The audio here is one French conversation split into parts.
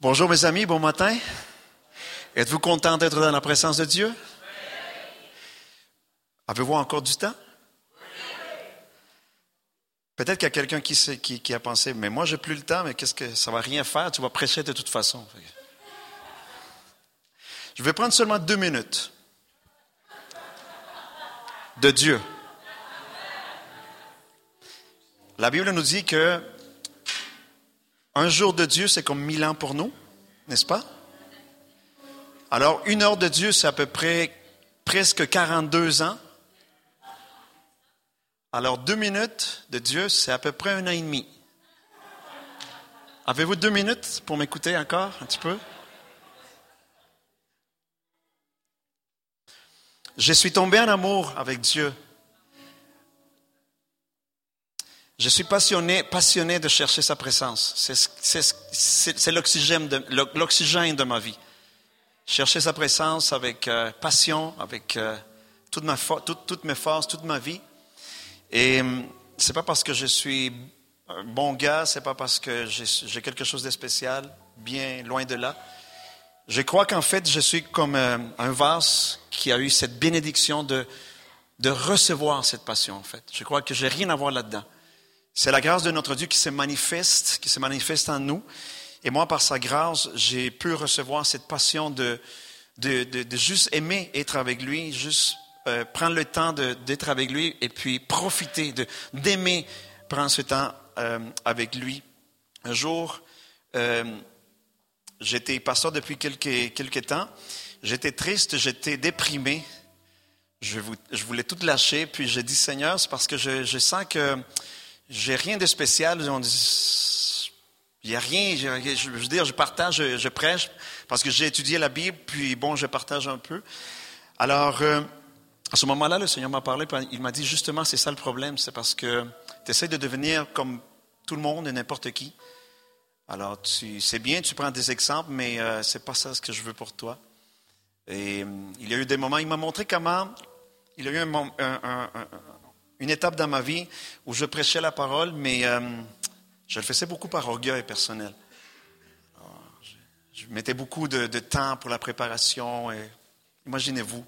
Bonjour mes amis, bon matin. Êtes-vous content d'être dans la présence de Dieu? Avez-vous encore du temps? Peut-être qu'il y a quelqu'un qui, a pensé, mais moi j'ai plus le temps, mais qu'est-ce que ça va rien faire, tu vas prêcher de toute façon. Je vais prendre seulement deux minutes de Dieu. La Bible nous dit que un jour de Dieu, c'est comme mille ans pour nous, n'est-ce pas? Alors, une heure de Dieu, c'est à peu près presque 42 ans. Alors, deux minutes de Dieu, c'est à peu près un an et demi. Avez-vous deux minutes pour m'écouter encore un petit peu? Je suis tombé en amour avec Dieu Je suis passionné, passionné de chercher sa présence. C'est l'oxygène de, ma vie. Chercher sa présence avec euh, passion, avec euh, toute ma toutes mes forces, toute ma vie. Et hum, c'est pas parce que je suis un bon gars, c'est pas parce que j'ai quelque chose de spécial, bien loin de là. Je crois qu'en fait, je suis comme euh, un vase qui a eu cette bénédiction de, de recevoir cette passion, en fait. Je crois que j'ai rien à voir là-dedans. C'est la grâce de notre Dieu qui se manifeste, qui se manifeste en nous. Et moi, par sa grâce, j'ai pu recevoir cette passion de, de, de, juste aimer être avec lui, juste euh, prendre le temps d'être avec lui et puis profiter, d'aimer prendre ce temps euh, avec lui. Un jour, euh, j'étais pasteur depuis quelques, quelques temps. J'étais triste, j'étais déprimé. Je, je, voulais tout lâcher. Puis j'ai dit, Seigneur, c'est parce que je, je sens que j'ai rien de spécial. On dit, il n'y a rien. Je, veux dire, je partage, je, prêche parce que j'ai étudié la Bible, puis bon, je partage un peu. Alors, euh, à ce moment-là, le Seigneur m'a parlé, il m'a dit justement, c'est ça le problème, c'est parce que tu essaies de devenir comme tout le monde et n'importe qui. Alors, c'est bien, tu prends des exemples, mais euh, c'est pas ça ce que je veux pour toi. Et euh, il y a eu des moments, il m'a montré comment, il y a eu un, un, un, une étape dans ma vie où je prêchais la parole, mais euh, je le faisais beaucoup par orgueil personnel. je, mettais beaucoup de, temps pour la préparation. Imaginez-vous.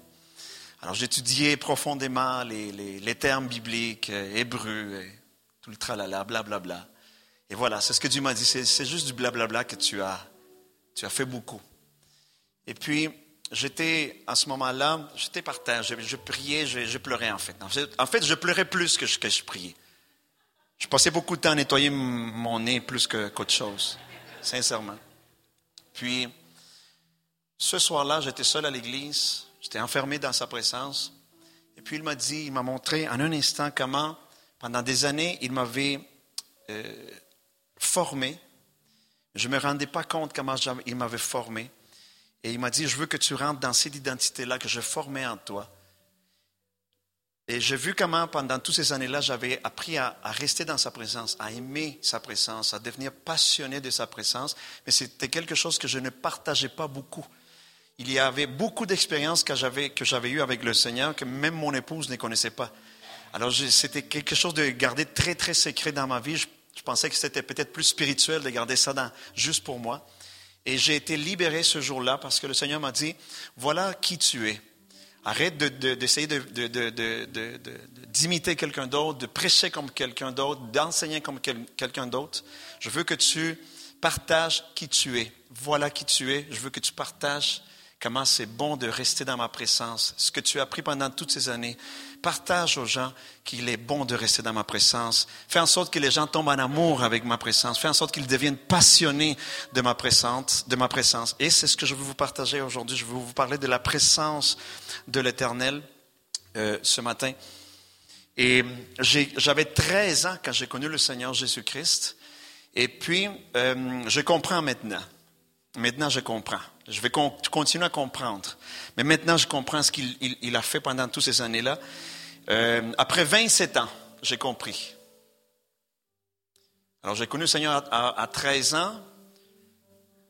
Alors j'étudiais profondément les, termes bibliques, euh, hébreux, et tout le tralala, blablabla. Bla, bla. Et voilà, c'est ce que Dieu m'a dit. C'est juste du blablabla que tu as, tu as fait beaucoup. Et puis, j'étais, à ce moment-là, j'étais par terre, je, priais, je, pleurais en fait. en fait. je pleurais plus que je, que je priais. Je passais beaucoup de temps à nettoyer mon nez plus qu'autre chose, sincèrement. Puis, ce soir-là, j'étais seul à l'église, j'étais enfermé dans sa présence. Et puis, il m'a dit, il m'a montré en un instant comment, pendant des années, il m'avait euh, formé. Je ne me rendais pas compte comment il m'avait formé. Et il m'a dit, je veux que tu rentres dans cette identité-là que je formais en toi. Et j'ai vu comment, pendant toutes ces années-là, j'avais appris à, rester dans sa présence, à aimer sa présence, à devenir passionné de sa présence. Mais c'était quelque chose que je ne partageais pas beaucoup. Il y avait beaucoup d'expériences que j'avais, que j'avais eues avec le Seigneur que même mon épouse ne connaissait pas. Alors, c'était quelque chose de garder très, très secret dans ma vie. Je, pensais que c'était peut-être plus spirituel de garder ça dans, juste pour moi. Et j'ai été libéré ce jour-là parce que le Seigneur m'a dit, voilà qui tu es. Arrête d'essayer d'imiter quelqu'un d'autre, de prêcher comme quelqu'un d'autre, d'enseigner comme quelqu'un d'autre. Je veux que tu partages qui tu es. Voilà qui tu es. Je veux que tu partages comment c'est bon de rester dans ma présence. Ce que tu as appris pendant toutes ces années, partage aux gens qu'il est bon de rester dans ma présence. Fais en sorte que les gens tombent en amour avec ma présence. Fais en sorte qu'ils deviennent passionnés de ma présence. De ma présence. Et c'est ce que je veux vous partager aujourd'hui. Je veux vous parler de la présence de l'Éternel euh, ce matin. Et j'avais 13 ans quand j'ai connu le Seigneur Jésus-Christ. Et puis, euh, je comprends maintenant. Maintenant, je comprends. Je vais continuer à comprendre. Mais maintenant, je comprends ce qu'il a fait pendant toutes ces années-là. Euh, après 27 ans, j'ai compris. Alors, j'ai connu le Seigneur à, 13 ans.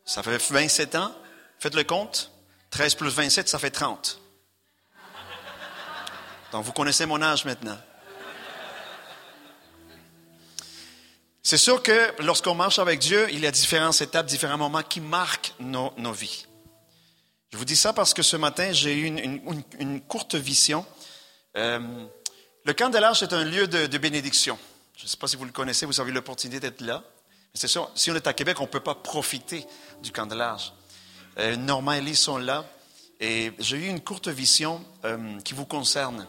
Ça fait 27 ans. Faites le compte. 13 plus 27, ça fait 30. Donc, vous connaissez mon âge maintenant. C'est sûr que lorsqu'on marche avec Dieu, il y a différentes étapes, différents moments qui marquent nos, nos vies. Je vous dis ça parce que ce matin, j'ai eu une, une, courte vision. Euh, le camp de l'Arche est un lieu de, de bénédiction. Je ne sais pas si vous le connaissez, vous avez l'opportunité d'être là. C'est sûr, si on est à Québec, on ne peut pas profiter du camp de l'Arche. Euh, et Lise sont là. Et j'ai eu une courte vision euh, qui vous concerne.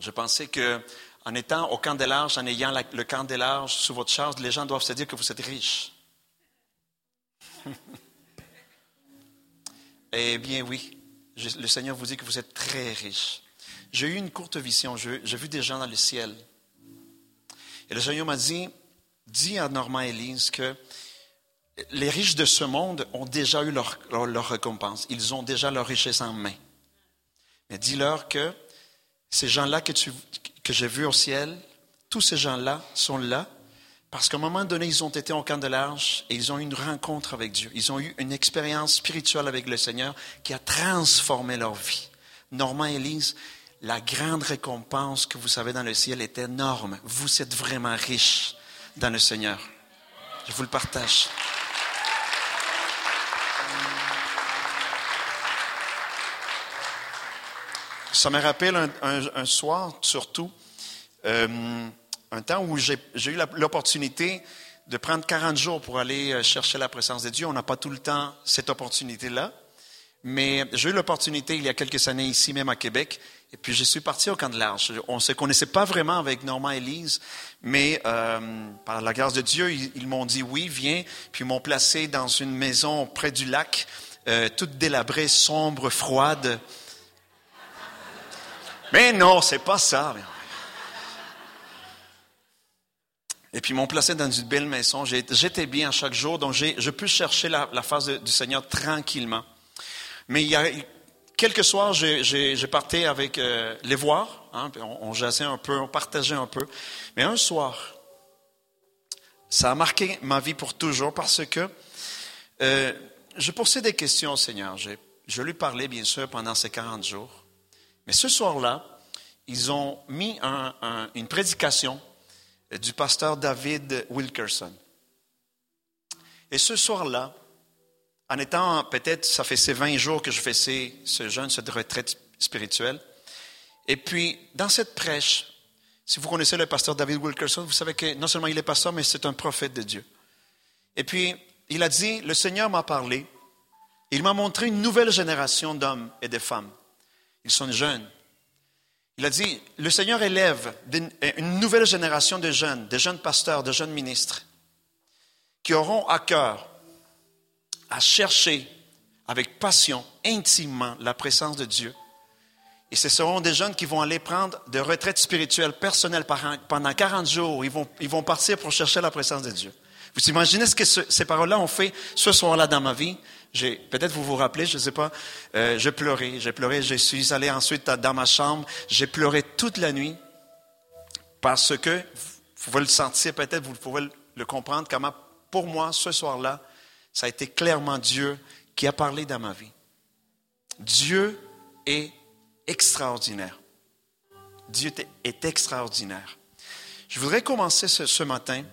Je pensais que en étant au larges, en ayant le larges sous votre charge, les gens doivent se dire que vous êtes riche. eh bien oui, le Seigneur vous dit que vous êtes très riche. J'ai eu une courte vision, j'ai vu des gens dans le ciel. Et le Seigneur m'a dit, dis à Normand et Elise que les riches de ce monde ont déjà eu leur, leur récompense. Ils ont déjà leur richesse en main. Mais dis-leur que ces gens-là que, que j'ai vus au ciel, tous ces gens-là sont là parce qu'à un moment donné, ils ont été au camp de l'Arche et ils ont eu une rencontre avec Dieu. Ils ont eu une expérience spirituelle avec le Seigneur qui a transformé leur vie. Normand et Élise, la grande récompense que vous avez dans le ciel est énorme. Vous êtes vraiment riches dans le Seigneur. Je vous le partage. Ça me rappelle un, soir, surtout, euh, un temps où j'ai eu l'opportunité de prendre 40 jours pour aller euh, chercher la présence de Dieu. On n'a pas tout le temps cette opportunité-là. Mais j'ai eu l'opportunité il y a quelques années ici, même à Québec, et puis je suis parti au camp de l'Arche. On ne se connaissait pas vraiment avec Normand et Lise, mais euh, par la grâce de Dieu, ils, m'ont dit oui, viens, puis ils m'ont placé dans une maison près du lac, toute délabrée, sombre, froide. Mais non, c'est pas ça. Et puis, ils m'ont placé dans une belle maison. J'étais bien chaque jour, donc je peux chercher la, face du Seigneur tranquillement. Mais il y a quelques soirs, j'ai parté avec euh, les voir. Hein, on, on jasait un peu, on partageait un peu. Mais un soir, ça a marqué ma vie pour toujours parce que euh, je posais des questions au Seigneur. Je lui parlais, bien sûr, pendant ces 40 jours. Mais ce soir-là, ils ont mis une prédication du pasteur David Wilkerson. Et ce soir-là, en étant peut-être, ça fait ces 20 jours que je fais ce jeûne, cette retraite spirituelle, et puis dans cette prêche, si vous connaissez le pasteur David Wilkerson, vous savez que non seulement il est pasteur, mais c'est un prophète de Dieu. Et puis, il a dit, le Seigneur m'a parlé, il m'a montré une nouvelle génération d'hommes et de femmes ils sont jeunes. Il a dit, le Seigneur élève une nouvelle génération de jeunes, de jeunes pasteurs, de jeunes ministres, qui auront à cœur à chercher avec passion, intimement, la présence de Dieu. Et ce seront des jeunes qui vont aller prendre des retraites spirituelles personnelles pendant 40 jours. Ils vont, ils vont partir pour chercher la présence de Dieu. Vous imaginez ce que ces paroles-là ont fait ce soir-là dans ma vie? Peut-être vous vous rappelez, je ne sais pas, euh, je pleurais, j'ai pleuré, je suis allé ensuite dans ma chambre, j'ai pleuré toute la nuit parce que, vous pouvez le sentir peut-être, vous pouvez le comprendre, comment pour moi, ce soir-là, ça a été clairement Dieu qui a parlé dans ma vie. Dieu est extraordinaire. Dieu est extraordinaire. Je voudrais commencer ce, ce matin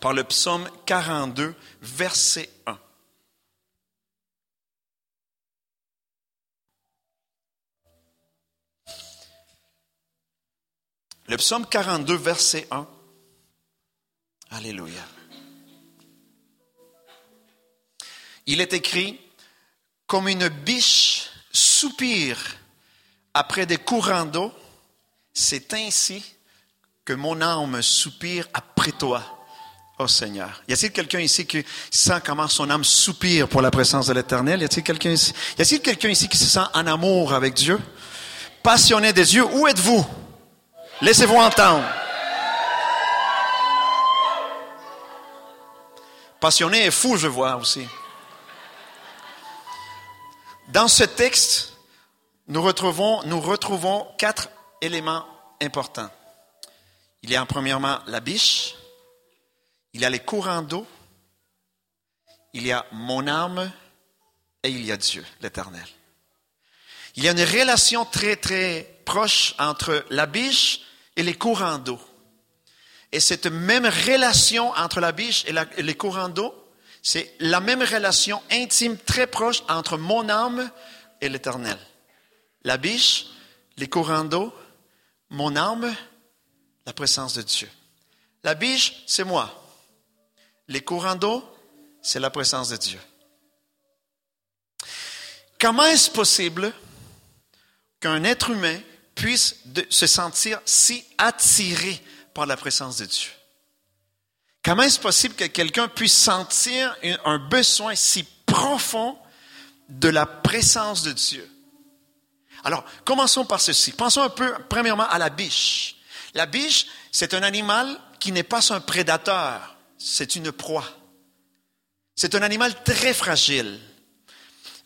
par le psaume 42, verset 1. Le psaume 42, verset 1. Alléluia. Il est écrit, comme une biche soupire après des courants d'eau, c'est ainsi que mon âme soupire après toi, ô Seigneur. Y a-t-il quelqu'un ici qui sent comment son âme soupire pour la présence de l'Éternel? Y a-t-il quelqu'un ici? Y a-t-il quelqu'un ici qui se sent en amour avec Dieu? Passionné des yeux? Où êtes-vous? Laissez-vous entendre. Passionné et fou, je vois aussi. Dans ce texte, nous retrouvons, quatre éléments importants. Il y a premièrement la biche, il y a les courants d'eau, il y a mon âme et il y a Dieu, l'Éternel. Il y a une relation très, très proche entre la biche et les courants d'eau. Et cette même relation entre la biche et, les courants d'eau, c'est la même relation intime, très proche entre mon âme et l'éternel. La biche, les courants d'eau, mon âme, la présence de Dieu. La biche, c'est moi. Les courants d'eau, c'est la présence de Dieu. Comment est-ce possible qu'un être humain puisse se sentir si attiré par la présence de Dieu? Comment est-ce possible que quelqu'un puisse sentir un besoin si profond de la présence de Dieu? Alors, commençons par ceci. Pensons un peu, premièrement, à la biche. La biche, c'est un animal qui n'est pas un prédateur, c'est une proie. C'est un animal très fragile.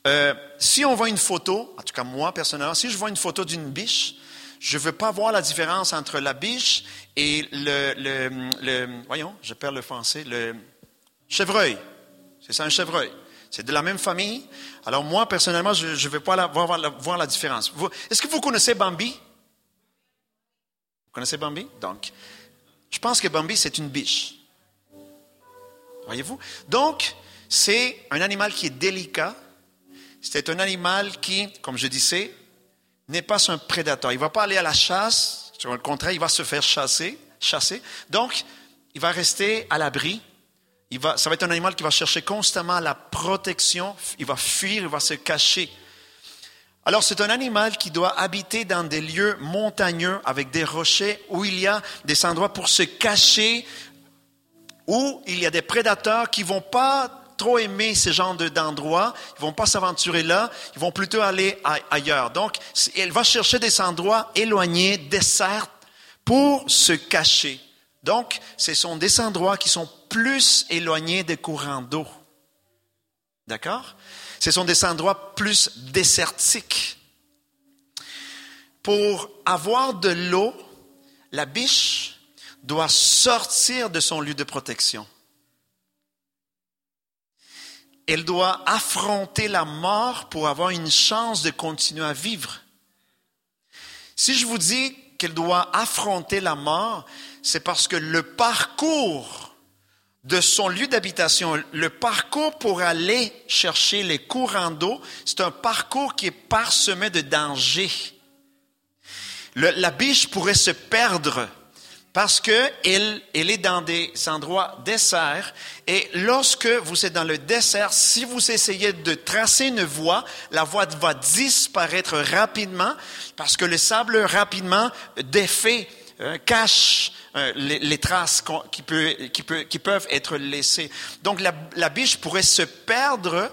Euh, si on voit une photo, en tout cas moi personnellement, si je vois une photo d'une biche, je ne veux pas voir la différence entre la biche et le, voyons, je perds le français, le chevreuil. C'est ça un chevreuil. C'est de la même famille. Alors moi, personnellement, je ne vais pas voir, la, voir, la, différence. Est-ce que vous connaissez Bambi? Vous connaissez Bambi? Donc, je pense que Bambi, c'est une biche. Voyez-vous? Donc, c'est un animal qui est délicat. C'est un animal qui, comme je disais, n'est pas un prédateur. Il ne va pas aller à la chasse. Sur le contraire, il va se faire chasser. chasser. Donc, il va rester à l'abri. Il va, ça va être un animal qui va chercher constamment la protection. Il va fuir, il va se cacher. Alors, c'est un animal qui doit habiter dans des lieux montagneux avec des rochers où il y a des endroits pour se cacher, où il y a des prédateurs qui vont pas trop aimer ce genre d'endroits, ils vont pas s'aventurer là, ils vont plutôt aller ailleurs. Donc, elle va chercher des endroits éloignés, déserts, pour se cacher. Donc, ce sont des endroits qui sont plus éloignés des courants d'eau. D'accord? Ce sont des endroits plus désertiques. Pour avoir de l'eau, la biche doit sortir de son lieu de protection. Elle doit affronter la mort pour avoir une chance de continuer à vivre. Si je vous dis qu'elle doit affronter la mort, c'est parce que le parcours de son lieu d'habitation, le parcours pour aller chercher les courants d'eau, c'est un parcours qui est parsemé de dangers. la biche pourrait se perdre parce elle, elle est dans des endroits déserts et lorsque vous êtes dans le désert, si vous essayez de tracer une voie, la voie va disparaître rapidement parce que le sable rapidement défait, euh, cache euh, les, traces qui, peuvent être laissées. Donc la, la biche pourrait se perdre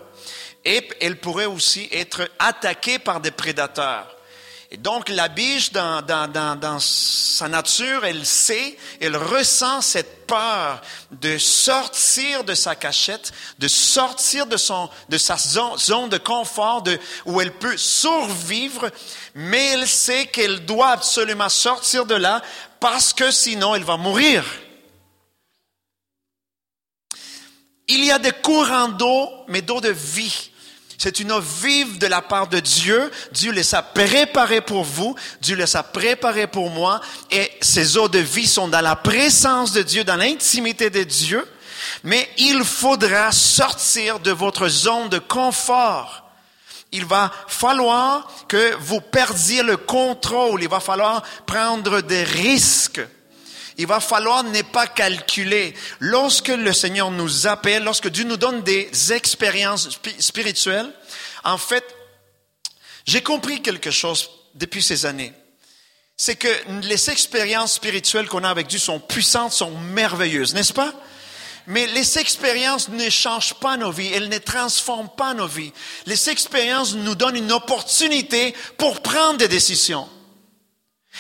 et elle pourrait aussi être attaquée par des prédateurs. Et donc la biche, dans, sa nature, elle sait, elle ressent cette peur de sortir de sa cachette, de sortir de sa zone, zone de confort de, où elle peut survivre, mais elle sait qu'elle doit absolument sortir de là parce que sinon elle va mourir. Il y a des courants d'eau, mais d'eau de vie. C'est une eau vive de la part de Dieu. Dieu les a préparées pour vous. Dieu les a préparées pour moi. Et ces eaux de vie sont dans la présence de Dieu, dans l'intimité de Dieu. Mais il faudra sortir de votre zone de confort. Il va falloir que vous perdiez le contrôle. Il va falloir prendre des risques. Il va falloir ne pas calculer. Lorsque le Seigneur nous appelle, lorsque Dieu nous donne des expériences spirituelles, en fait, j'ai compris quelque chose depuis ces années. C'est que les expériences spirituelles qu'on a avec Dieu sont puissantes, sont merveilleuses, n'est-ce pas? Mais les expériences ne changent pas nos vies, elles ne transforment pas nos vies. Les expériences nous donnent une opportunité pour prendre des décisions.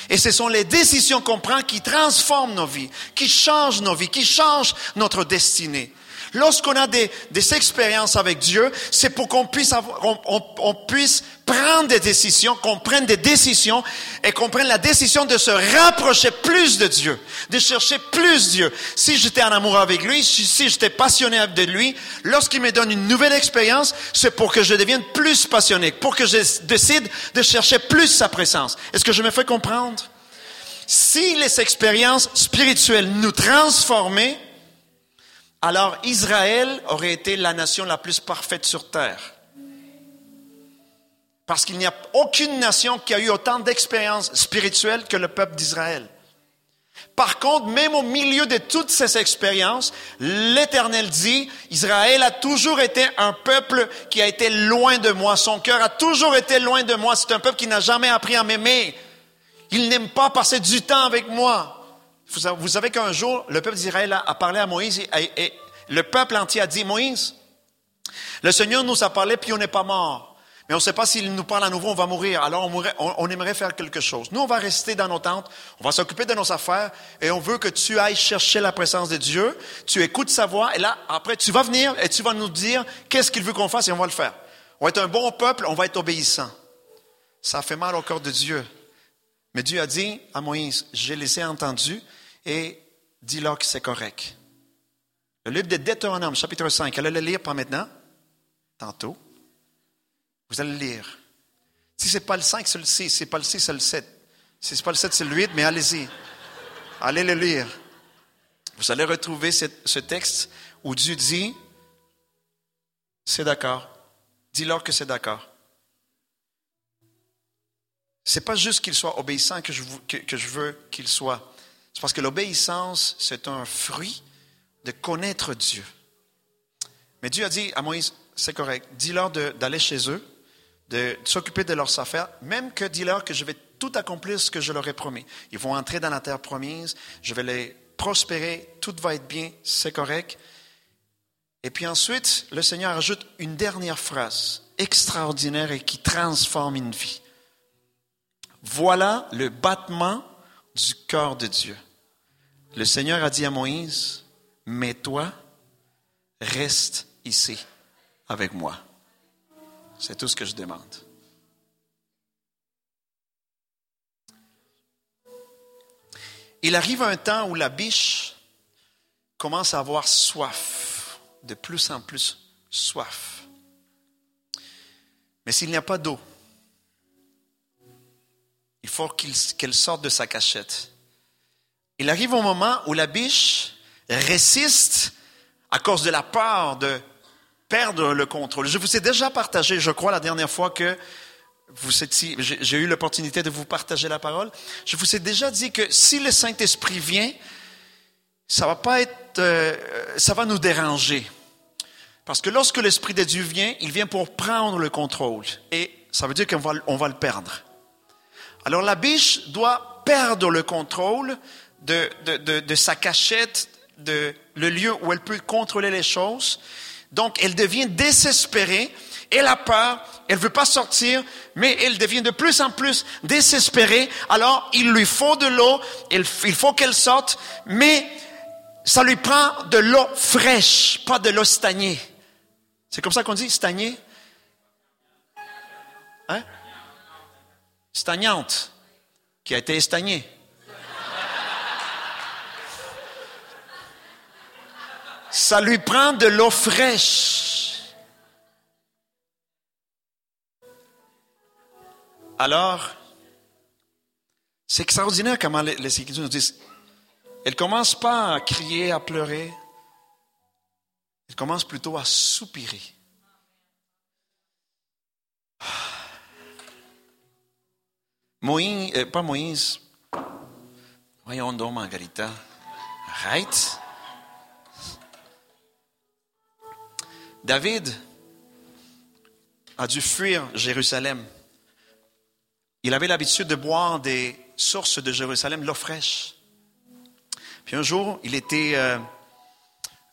Et ce sont les décisions qu'on prend qui transforment nos vies, qui changent nos vies, qui changent notre destinée. Lorsqu'on a des, des, expériences avec Dieu, c'est pour qu'on puisse, avoir, on, on, puisse prendre des décisions, qu'on prenne des décisions et qu'on prenne la décision de se rapprocher plus de Dieu, de chercher plus Dieu. Si j'étais en amour avec lui, si j'étais passionné de lui, lorsqu'il me donne une nouvelle expérience, c'est pour que je devienne plus passionné, pour que je décide de chercher plus sa présence. Est-ce que je me fais comprendre? Si les expériences spirituelles nous transformaient, alors Israël aurait été la nation la plus parfaite sur terre. Parce qu'il n'y a aucune nation qui a eu autant d'expériences spirituelles que le peuple d'Israël. Par contre, même au milieu de toutes ces expériences, l'Éternel dit, Israël a toujours été un peuple qui a été loin de moi. Son cœur a toujours été loin de moi. C'est un peuple qui n'a jamais appris à m'aimer. Il n'aime pas passer du temps avec moi. Vous savez qu'un jour, le peuple d'Israël a parlé à Moïse et, le peuple entier a dit, Moïse, le Seigneur nous a parlé puis on n'est pas mort. Mais on ne sait pas s'il nous parle à nouveau, on va mourir. Alors on, aimerait faire quelque chose. Nous, on va rester dans nos tentes, on va s'occuper de nos affaires et on veut que tu ailles chercher la présence de Dieu. Tu écoutes sa voix et là, après, tu vas venir et tu vas nous dire qu'est-ce qu'il veut qu'on fasse et on va le faire. On va être un bon peuple, on va être obéissant. Ça fait mal au cœur de Dieu. Mais Dieu a dit à Moïse, je les ai entendus et dis-leur que c'est correct. Le livre de Deutéronome, chapitre 5, allez le lire pas maintenant, tantôt. Vous allez lire. Si ce n'est pas le 5, c'est le 6. Si ce n'est pas le 6, c'est le 7. Si ce n'est pas le 7, c'est le 8, mais allez-y. Allez le lire. Vous allez retrouver ce texte où Dieu dit, c'est d'accord. Dis-leur que c'est d'accord. C'est pas juste qu'il soit obéissant que je, que je veux qu'il soit. C'est parce que l'obéissance, c'est un fruit de connaître Dieu. Mais Dieu a dit à Moïse, c'est correct, dis-leur d'aller chez eux, de s'occuper de leurs affaires, même que dis-leur que je vais tout accomplir ce que je leur ai promis. Ils vont entrer dans la terre promise, je vais les prospérer, tout va être bien, c'est correct. Et puis ensuite, le Seigneur ajoute une dernière phrase extraordinaire et qui transforme une vie. Voilà le battement du cœur de Dieu. Le Seigneur a dit à Moïse, mais toi, reste ici avec moi. C'est tout ce que je demande. Il arrive un temps où la biche commence à avoir soif, de plus en plus soif. Mais s'il n'y a pas d'eau, il faut qu'elle sorte de sa cachette. Il arrive un moment où la biche résiste à cause de la peur de perdre le contrôle. Je vous ai déjà partagé, je crois, la dernière fois que vous étiez, j'ai eu l'opportunité de vous partager la parole. Je vous ai déjà dit que si le Saint-Esprit vient, ça va pas être, euh, ça va nous déranger. Parce que lorsque l'Esprit de Dieu vient, il vient pour prendre le contrôle. Et ça veut dire qu'on va, on va le perdre. Alors la biche doit perdre le contrôle de, de, de, de sa cachette, de le lieu où elle peut contrôler les choses. Donc, elle devient désespérée. Elle a peur, elle veut pas sortir, mais elle devient de plus en plus désespérée. Alors, il lui faut de l'eau, il faut qu'elle sorte, mais ça lui prend de l'eau fraîche, pas de l'eau stagnée. C'est comme ça qu'on dit, stagnée? Hein? Stagnante, qui a été stagnée. ça lui prend de l'eau fraîche. Alors, c'est extraordinaire comment les, les Écritures nous disent. Elle commence pas à crier, à pleurer. Elle commence plutôt à soupirer. Moïse, euh, pas Moïse. Voyons donc, Margarita. David a dû fuir Jérusalem. Il avait l'habitude de boire des sources de Jérusalem, l'eau fraîche. Puis un jour, il était, euh,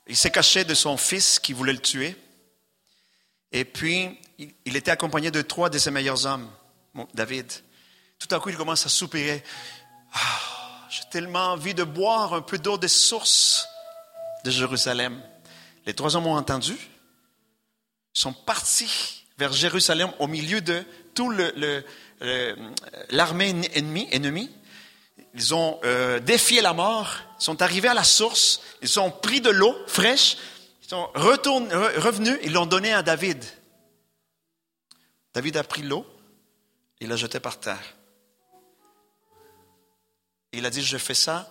il s'est caché de son fils qui voulait le tuer. Et puis, il était accompagné de trois de ses meilleurs hommes, David. Tout à coup, il commence à soupirer. Ah, j'ai tellement envie de boire un peu d'eau des sources de Jérusalem. Les trois hommes ont entendu sont partis vers Jérusalem au milieu de tout l'armée ennemie. Ils ont euh, défié la mort, sont arrivés à la source, ils ont pris de l'eau fraîche, ils sont revenus, ils l'ont donné à David. David a pris l'eau, il l'a jetée par terre. Il a dit, je fais ça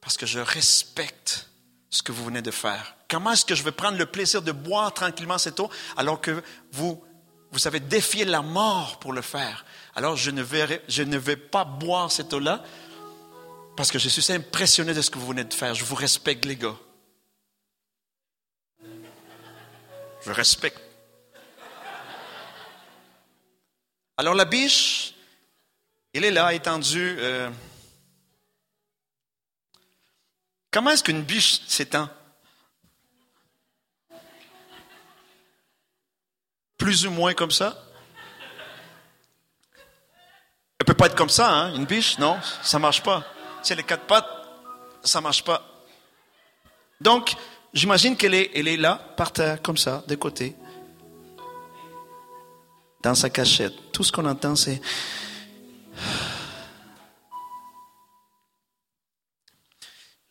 parce que je respecte ce que vous venez de faire. Comment est-ce que je vais prendre le plaisir de boire tranquillement cette eau alors que vous, vous avez défié la mort pour le faire? Alors je ne vais, pas boire cette eau-là parce que je suis impressionné de ce que vous venez de faire. Je vous respecte, les gars. Je respecte. Alors la biche, il est là, étendu. Euh, comment est-ce qu'une biche s'étend Plus ou moins comme ça? Elle peut pas être comme ça, hein, une biche, non, ça marche pas. Si elle quatre pattes, ça marche pas. Donc, j'imagine qu'elle est, elle est là, par terre, comme ça, de côté, dans sa cachette. Tout ce qu'on entend, c'est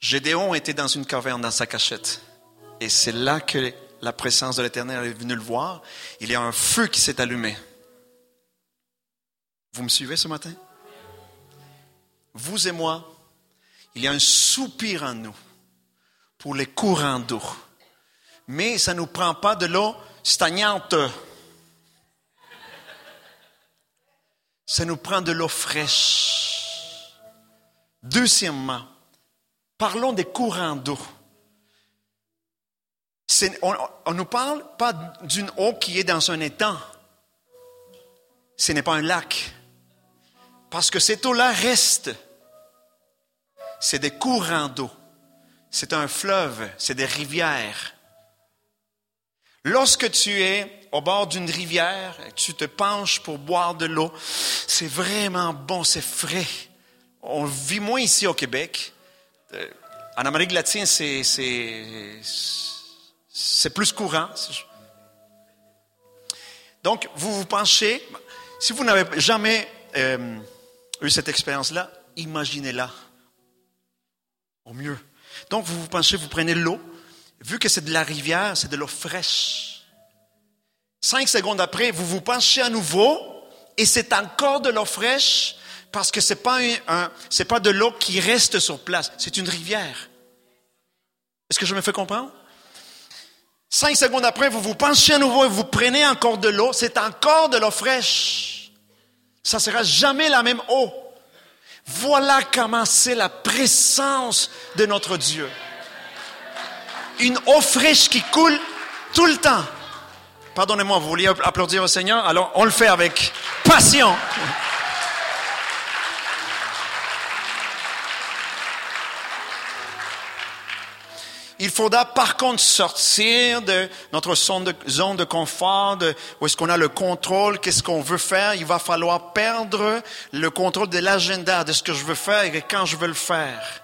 Gédéon était dans une caverne, dans sa cachette. Et c'est là que la présence de l'Éternel est venue le voir. Il y a un feu qui s'est allumé. Vous me suivez ce matin? Vous et moi, il y a un soupir en nous pour les courants d'eau. Mais ça ne nous prend pas de l'eau stagnante. Ça nous prend de l'eau fraîche. Deuxièmement, parlons des courants d'eau. On ne nous parle pas d'une eau qui est dans un étang. Ce n'est pas un lac. Parce que cette eau-là reste. C'est des courants d'eau. C'est un fleuve, c'est des rivières. Lorsque tu es au bord d'une rivière, tu te penches pour boire de l'eau, c'est vraiment bon, c'est frais. On vit moins ici au Québec. Euh, en Amérique latine, c'est, plus courant. Donc, vous vous penchez. Si vous n'avez jamais euh, eu cette expérience-là, imaginez-la au mieux. Donc, vous vous penchez, vous prenez l'eau. Vu que c'est de la rivière, c'est de l'eau fraîche. Cinq secondes après, vous vous penchez à nouveau et c'est encore de l'eau fraîche parce que c'est pas un, c'est pas de l'eau qui reste sur place, c'est une rivière. Est-ce que je me fais comprendre? Cinq secondes après, vous vous penchez à nouveau et vous prenez encore de l'eau, c'est encore de l'eau fraîche. Ça sera jamais la même eau. Voilà comment c'est la présence de notre Dieu. Une eau fraîche qui coule tout le temps. Pardonnez-moi, vous vouliez applaudir au Seigneur? Alors, on le fait avec passion. Il faudra par contre sortir de notre zone de, confort, de, où est-ce qu'on a le contrôle, qu'est-ce qu'on veut faire. Il va falloir perdre le contrôle de l'agenda, de ce que je veux faire et quand je veux le faire.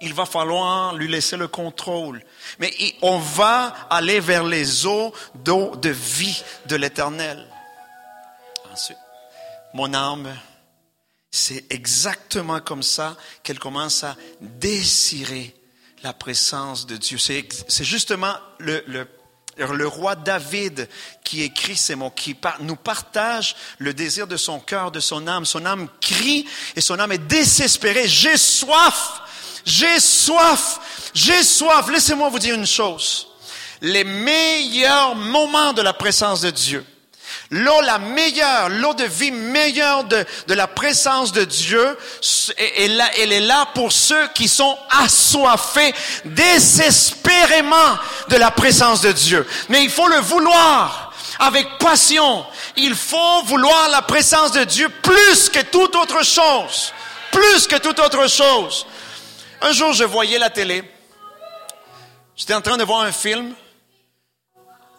Il va falloir lui laisser le contrôle. Mais on va aller vers les eaux d'eau de vie de l'éternel. Ensuite, mon âme, c'est exactement comme ça qu'elle commence à désirer la présence de Dieu. C'est justement le, le, le, roi David qui écrit ces mots, qui nous partage le désir de son cœur, de son âme. Son âme crie et son âme est désespérée. J'ai soif, j'ai soif, j'ai soif. Laissez-moi vous dire une chose. Les meilleurs moments de la présence de Dieu, L'eau la meilleure, l'eau de vie meilleure de, de la présence de Dieu, elle, elle est là pour ceux qui sont assoiffés désespérément de la présence de Dieu. Mais il faut le vouloir avec passion. Il faut vouloir la présence de Dieu plus que toute autre chose. Plus que toute autre chose. Un jour, je voyais la télé. J'étais en train de voir un film.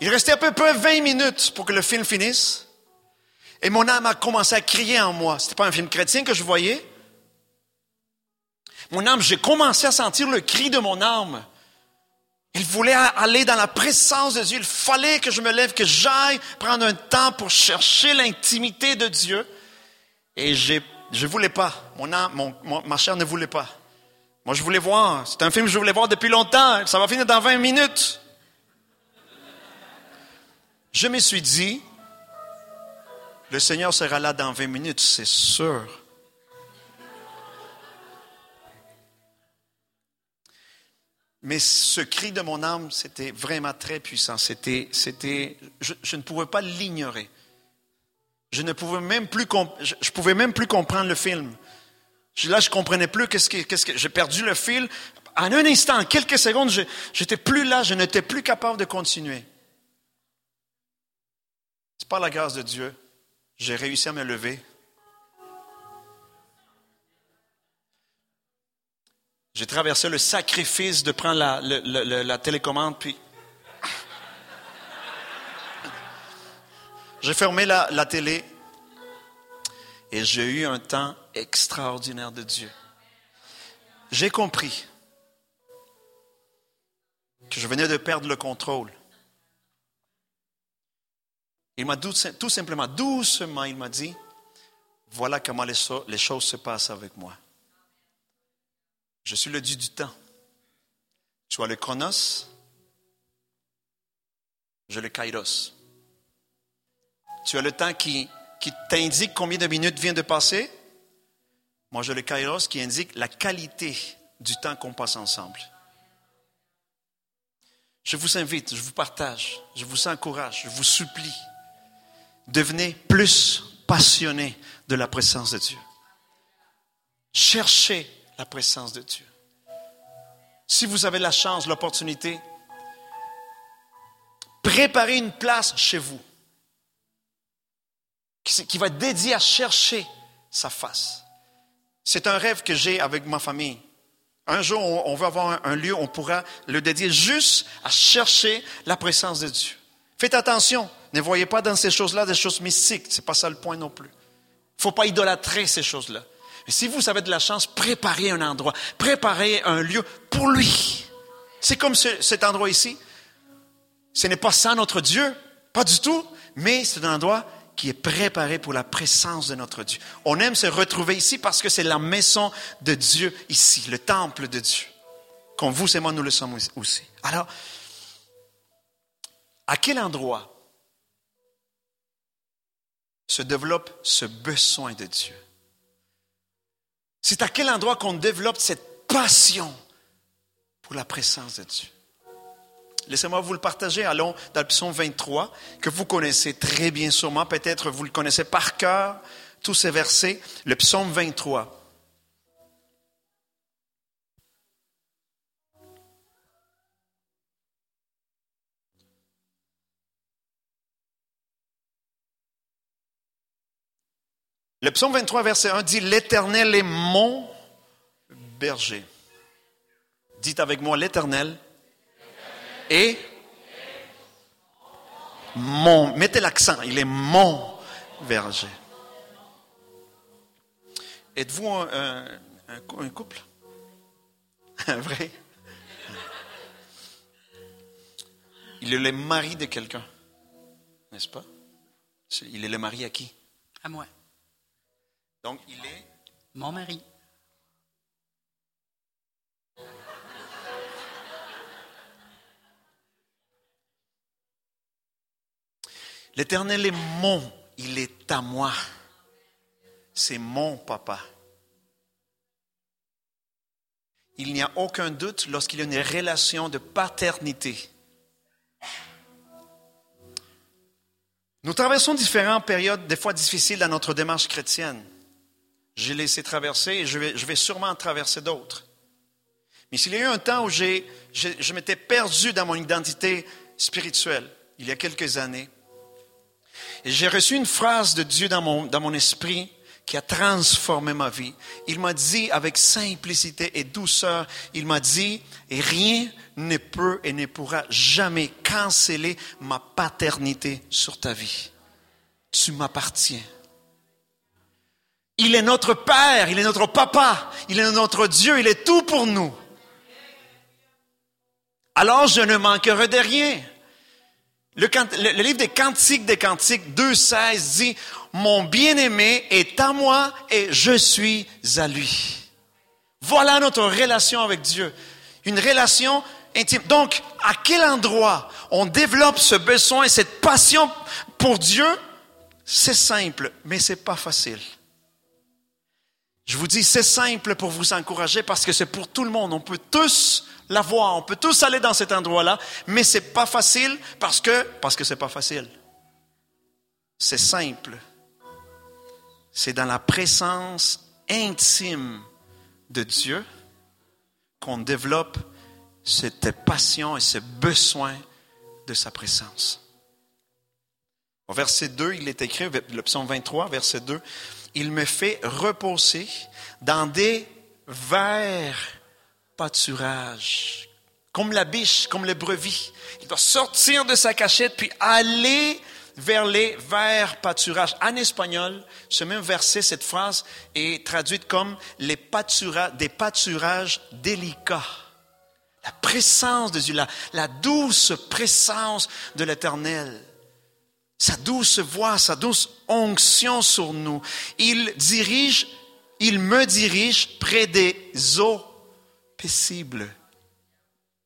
Il restait à peu près 20 minutes pour que le film finisse. Et mon âme a commencé à crier en moi. C'était pas un film chrétien que je voyais. Mon âme, j'ai commencé à sentir le cri de mon âme. Il voulait aller dans la présence de Dieu. Il fallait que je me lève, que j'aille prendre un temps pour chercher l'intimité de Dieu. Et j'ai, je voulais pas. Mon âme, ma chair ne voulait pas. Moi, je voulais voir. C'est un film que je voulais voir depuis longtemps. Ça va finir dans 20 minutes. Je me suis dit, le Seigneur sera là dans 20 minutes, c'est sûr. Mais ce cri de mon âme, c'était vraiment très puissant. C'était, c'était, je, ne pouvais pas l'ignorer. Je ne pouvais même plus, je, pouvais même plus comprendre le film. Je, là, je comprenais plus qu'est-ce que, qu'est-ce que, j'ai perdu le fil. En un instant, en quelques secondes, j'étais plus là, je n'étais plus capable de continuer. C'est par la grâce de Dieu, j'ai réussi à me lever. J'ai traversé le sacrifice de prendre la, télécommande, puis j'ai fermé la télé et j'ai eu un temps extraordinaire de Dieu. J'ai compris que je venais de perdre le contrôle. Il m'a tout simplement, doucement, il m'a dit, voilà comment les, choses se passent avec moi. Je suis le Dieu du temps. Tu as le chronos, j'ai le kairos. Tu as le temps qui, qui t'indique combien de minutes vient de passer. Moi, j'ai le kairos qui indique la qualité du temps qu'on passe ensemble. Je vous invite, je vous partage, je vous encourage, je vous supplie. Devenez plus passionné de la présence de Dieu. Cherchez la présence de Dieu. Si vous avez la chance, l'opportunité, préparez une place chez vous qui va être dédiée à chercher sa face. C'est un rêve que j'ai avec ma famille. Un jour, on va avoir un lieu, on pourra le dédier juste à chercher la présence de Dieu. Faites attention, ne voyez pas dans ces choses-là des choses mystiques. C'est pas ça le point non plus. Il faut pas idolâtrer ces choses-là. Mais si vous avez de la chance, préparez un endroit, préparez un lieu pour lui. C'est comme ce- cet endroit ici. Ce n'est pas ça notre Dieu, pas du tout, mais c'est un endroit qui est préparé pour la présence de notre Dieu. On aime se retrouver ici parce que c'est la maison de Dieu ici, le temple de Dieu. Comme vous et moi, nous le sommes aussi. Alors, à quel endroit se développe ce besoin de Dieu? C'est à quel endroit qu'on développe cette passion pour la présence de Dieu? Laissez-moi vous le partager. Allons dans le psaume 23, que vous connaissez très bien sûrement. Peut-être vous le connaissez par cœur, tous ces versets. Le psaume 23. Le psaume 23, verset 1 dit, L'Éternel est mon berger. Dites avec moi, l'Éternel est mon. Mettez l'accent, il est mon berger. Êtes-vous un, un- un cou- un couple? Un vrai? Il est le mari de quelqu'un, n'est-ce pas? Il est le mari à qui? À moi. Donc, il est Mon mari. L'Éternel est mon, il est à moi. C'est mon papa. Il n'y a aucun doute lorsqu'il y a une relation de paternité. Nous traversons différentes périodes, des fois difficiles dans notre démarche chrétienne. J'ai laissé traverser et je vais, sûrement en traverser d'autres. Mais s'il y a eu un temps où j'ai, j'ai- je m'étais perdu dans mon identité spirituelle, il y a quelques années, et j'ai reçu une phrase de Dieu dans mon, dans mon esprit qui a transformé ma vie. Il m'a dit avec simplicité et douceur, il m'a dit, et rien ne peut et ne pourra jamais canceller ma paternité sur ta vie. Tu m'appartiens. Il est notre Père, il est notre Papa, il est notre Dieu, il est tout pour nous. Alors je ne manquerai de rien. Le, livre des Cantiques des Cantiques 2.16 dit, Mon bien-aimé est à moi et je suis à lui. Voilà notre relation avec Dieu. Une relation intime. Donc, à quel endroit on développe ce besoin et cette passion pour Dieu? C'est simple, mais c'est pas facile. Je vous dis, c'est simple pour vous encourager parce que c'est pour tout le monde. On peut tous la voir, on peut tous aller dans cet endroit-là, mais c'est pas facile parce que, parce que c'est pas facile. C'est simple. C'est dans la présence intime de Dieu qu'on développe cette passion et ce besoin de sa présence. Au verset 2, il est écrit, le psaume 23, verset 2, Il me fait reposer dans des verts pâturages, comme la biche, comme le brevis. Il doit sortir de sa cachette puis aller vers les verts pâturages. En espagnol, ce même verset, cette phrase est traduite comme les pâturages, des pâturages délicats. La présence de Dieu, la, la douce présence de l'Éternel. Sa douce voix, sa douce onction sur nous. Il dirige, il me dirige près des eaux paisibles,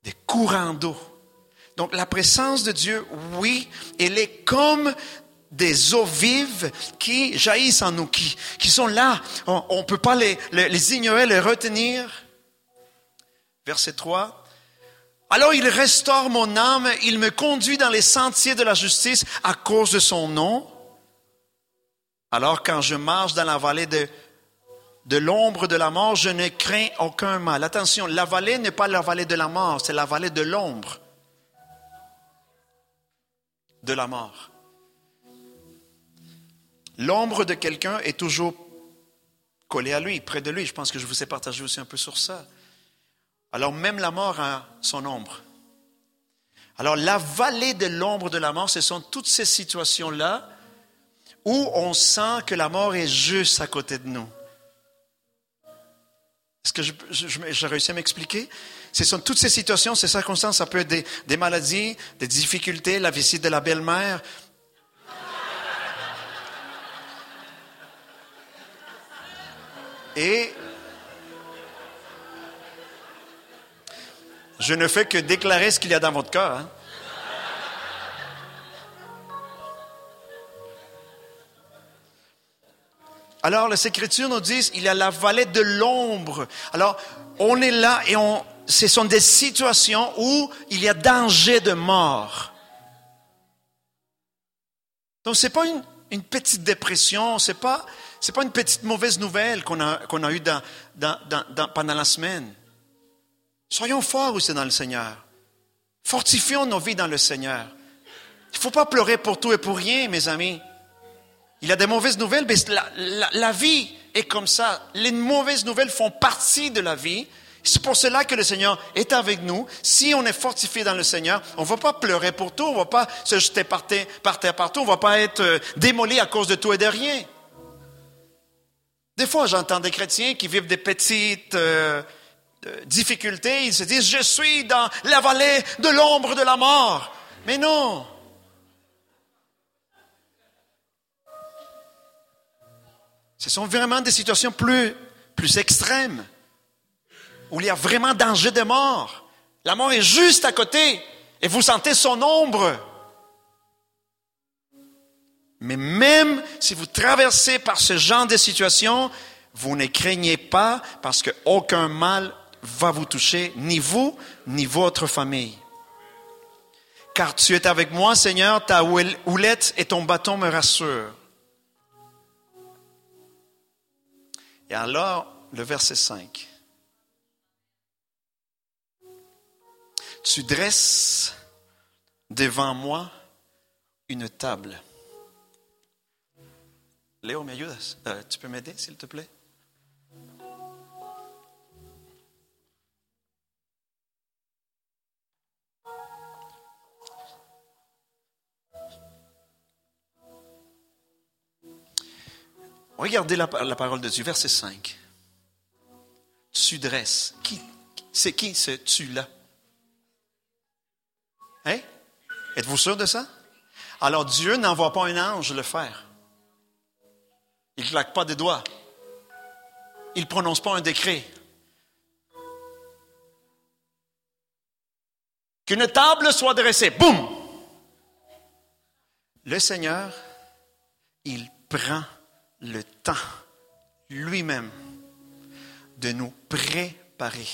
des courants d'eau. Donc la présence de Dieu, oui, elle est comme des eaux vives qui jaillissent en nous, qui, sont là. On ne peut pas les, les, les ignorer, les retenir. Verset 3. Alors il restaure mon âme, il me conduit dans les sentiers de la justice à cause de son nom. Alors quand je marche dans la vallée de, de l'ombre de la mort, je ne crains aucun mal. Attention, la vallée n'est pas la vallée de la mort, c'est la vallée de l'ombre de la mort. L'ombre de quelqu'un est toujours collée à lui, près de lui. Je pense que je vous ai partagé aussi un peu sur ça. Alors même la mort a son ombre. Alors la vallée de l'ombre de la mort, ce sont toutes ces situations-là où on sent que la mort est juste à côté de nous. Est-ce que j'ai réussi à m'expliquer? Ce sont toutes ces situations, ces circonstances, ça peut être des, des maladies, des difficultés, la visite de la belle-mère. Et je ne fais que déclarer ce qu'il y a dans votre cœur. Hein. Alors, les Écritures nous disent, il y a la vallée de l'ombre. Alors, on est là et on, ce sont des situations où il y a danger de mort. Donc, c'est pas une, petite dépression, c'est pas, pas une petite mauvaise nouvelle qu'on a, a eue pendant la semaine. Soyons forts aussi dans le Seigneur. Fortifions nos vies dans le Seigneur. Il ne faut pas pleurer pour tout et pour rien, mes amis. Il y a des mauvaises nouvelles, mais la, la, vie est comme ça. Les mauvaises nouvelles font partie de la vie. C'est pour cela que le Seigneur est avec nous. Si on est fortifié dans le Seigneur, on ne va pas pleurer pour tout, on ne va pas se jeter par terre, par terre partout, on ne va pas être euh, démoli à cause de tout et de rien. Des fois, j'entends des chrétiens qui vivent des petites euh, difficultés, ils se disent, je suis dans la vallée de l'ombre de la mort. Mais non. Ce sont vraiment des situations plus, plus extrêmes où il y a vraiment danger de mort. La mort est juste à côté et vous sentez son ombre. Mais même si vous traversez par ce genre de situation, vous ne craignez pas parce qu'aucun mal va vous toucher, ni vous, ni votre famille. Car tu es avec moi, Seigneur, ta houlette et ton bâton me rassurent. Et alors, le verset 5. Tu dresses devant moi une table. Léo? Euh, tu peux m'aider, s'il te plaît? Regardez la, parole de Dieu, verset 5. Tu dresses. Qui, c'est qui ce tu-là? Hein? Êtes-vous sûr de ça? Alors Dieu n'envoie pas un ange le faire. Il ne claque pas des doigts. Il ne prononce pas un décret. Qu'une table soit dressée. Boum! Le Seigneur, il prend le temps lui-même de nous préparer.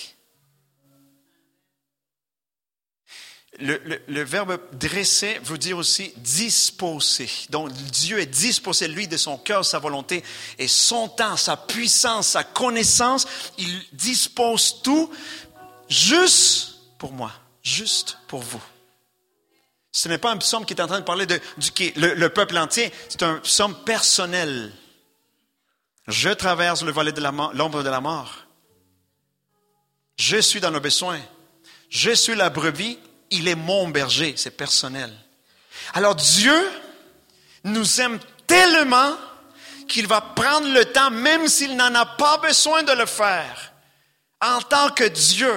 Le, verbe dresser veut dire aussi disposer. Donc Dieu est disposé, lui, de son cœur, sa volonté et son temps, sa puissance, sa connaissance. Il dispose tout juste pour moi, juste pour vous. Ce n'est pas un psaume qui est en train de parler du le, peuple entier, c'est un psaume personnel. Je traverse le volet de l'ombre de la mort. Je suis dans le besoin. Je suis la brebis il est mon berger, c'est personnel. Alors Dieu nous aime tellement qu'il va prendre le temps, même s'il n'en a pas besoin de le faire. En tant que Dieu,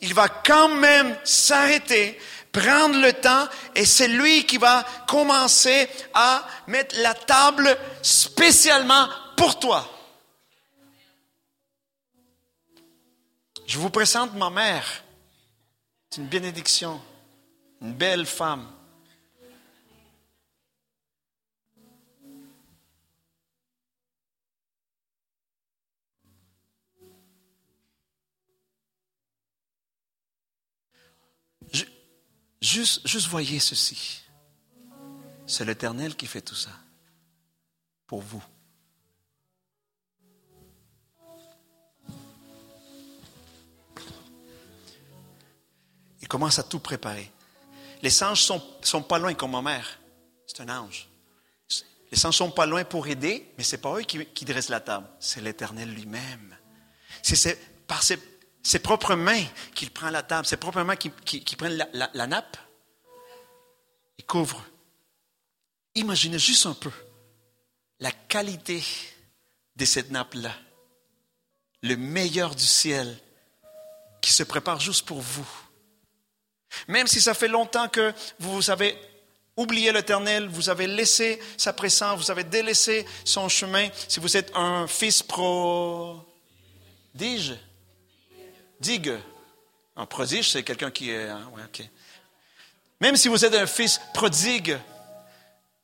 il va quand même s'arrêter, prendre le temps, et c'est lui qui va commencer à mettre la table spécialement pour toi. Je vous présente ma mère. C'est une bénédiction, une belle femme. Juste, juste voyez ceci. C'est l'Éternel qui fait tout ça pour vous. Il commence à tout préparer. Les anges sont, sont pas loin comme ma mère. C'est un ange. Les anges sont pas loin pour aider, mais c'est pas eux qui, dressent la table. C'est l'Éternel lui-même. C'est par ses, propres mains qu'il prend la table, ses propres mains qui, qui, prennent la, nappe. Il couvre. Imaginez juste un peu la qualité de cette nappe-là. Le meilleur du ciel qui se prépare juste pour vous. Même si ça fait longtemps que vous avez oublié l'Éternel, vous avez laissé sa présence, vous avez délaissé son chemin, si vous êtes un fils prodige, digue, un prodige, c'est quelqu'un qui est... Hein, Même si vous êtes un fils prodigue,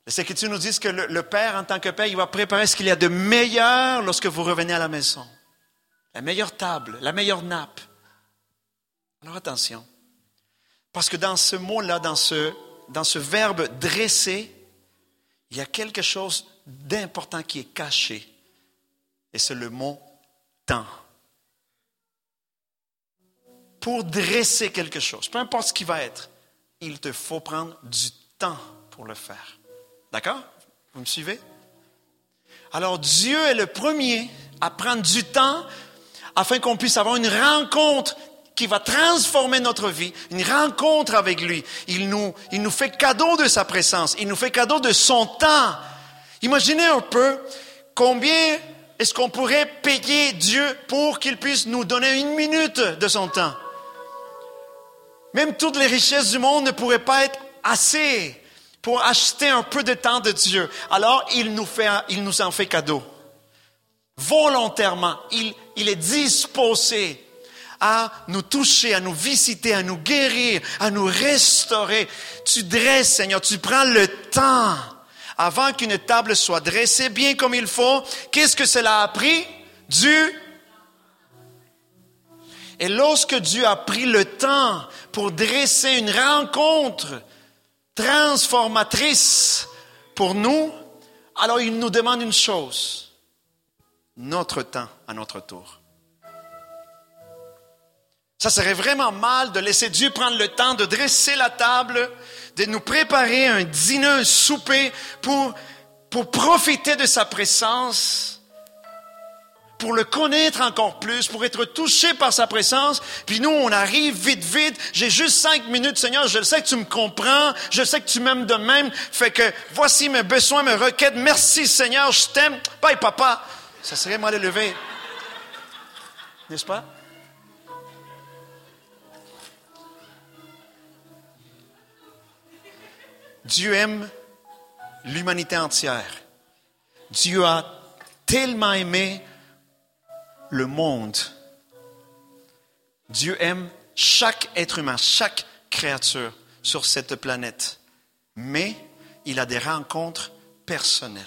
les Écritures nous disent que le, Père, en tant que Père, il va préparer ce qu'il y a de meilleur lorsque vous revenez à la maison. La meilleure table, la meilleure nappe. Alors attention. Parce que dans ce mot-là, dans ce, dans ce verbe dresser, il y a quelque chose d'important qui est caché. Et c'est le mot temps. Pour dresser quelque chose, peu importe ce qui va être, il te faut prendre du temps pour le faire. D'accord? Vous me suivez? Alors Dieu est le premier à prendre du temps afin qu'on puisse avoir une rencontre qui va transformer notre vie, une rencontre avec lui. Il nous, il nous fait cadeau de sa présence, il nous fait cadeau de son temps. Imaginez un peu combien est-ce qu'on pourrait payer Dieu pour qu'il puisse nous donner une minute de son temps. Même toutes les richesses du monde ne pourraient pas être assez pour acheter un peu de temps de Dieu. Alors il nous, fait, il nous en fait cadeau. Volontairement, il, il est disposé à nous toucher, à nous visiter, à nous guérir, à nous restaurer. Tu dresses, Seigneur, tu prends le temps avant qu'une table soit dressée bien comme il faut. Qu'est-ce que cela a pris? Du et lorsque Dieu a pris le temps pour dresser une rencontre transformatrice pour nous, alors il nous demande une chose, notre temps à notre tour. Ça serait vraiment mal de laisser Dieu prendre le temps de dresser la table, de nous préparer un dîner, un souper pour, pour profiter de sa présence, pour le connaître encore plus, pour être touché par sa présence. Puis nous, on arrive vite, vite. J'ai juste cinq minutes, Seigneur. Je sais que tu me comprends. Je sais que tu m'aimes de même. Fait que voici mes besoins, mes requêtes. Merci, Seigneur. Je t'aime. Bye, papa. Ça serait mal élevé. N'est-ce pas? Dieu aime l'humanité entière. Dieu a tellement aimé le monde. Dieu aime chaque être humain, chaque créature sur cette planète. Mais il a des rencontres personnelles.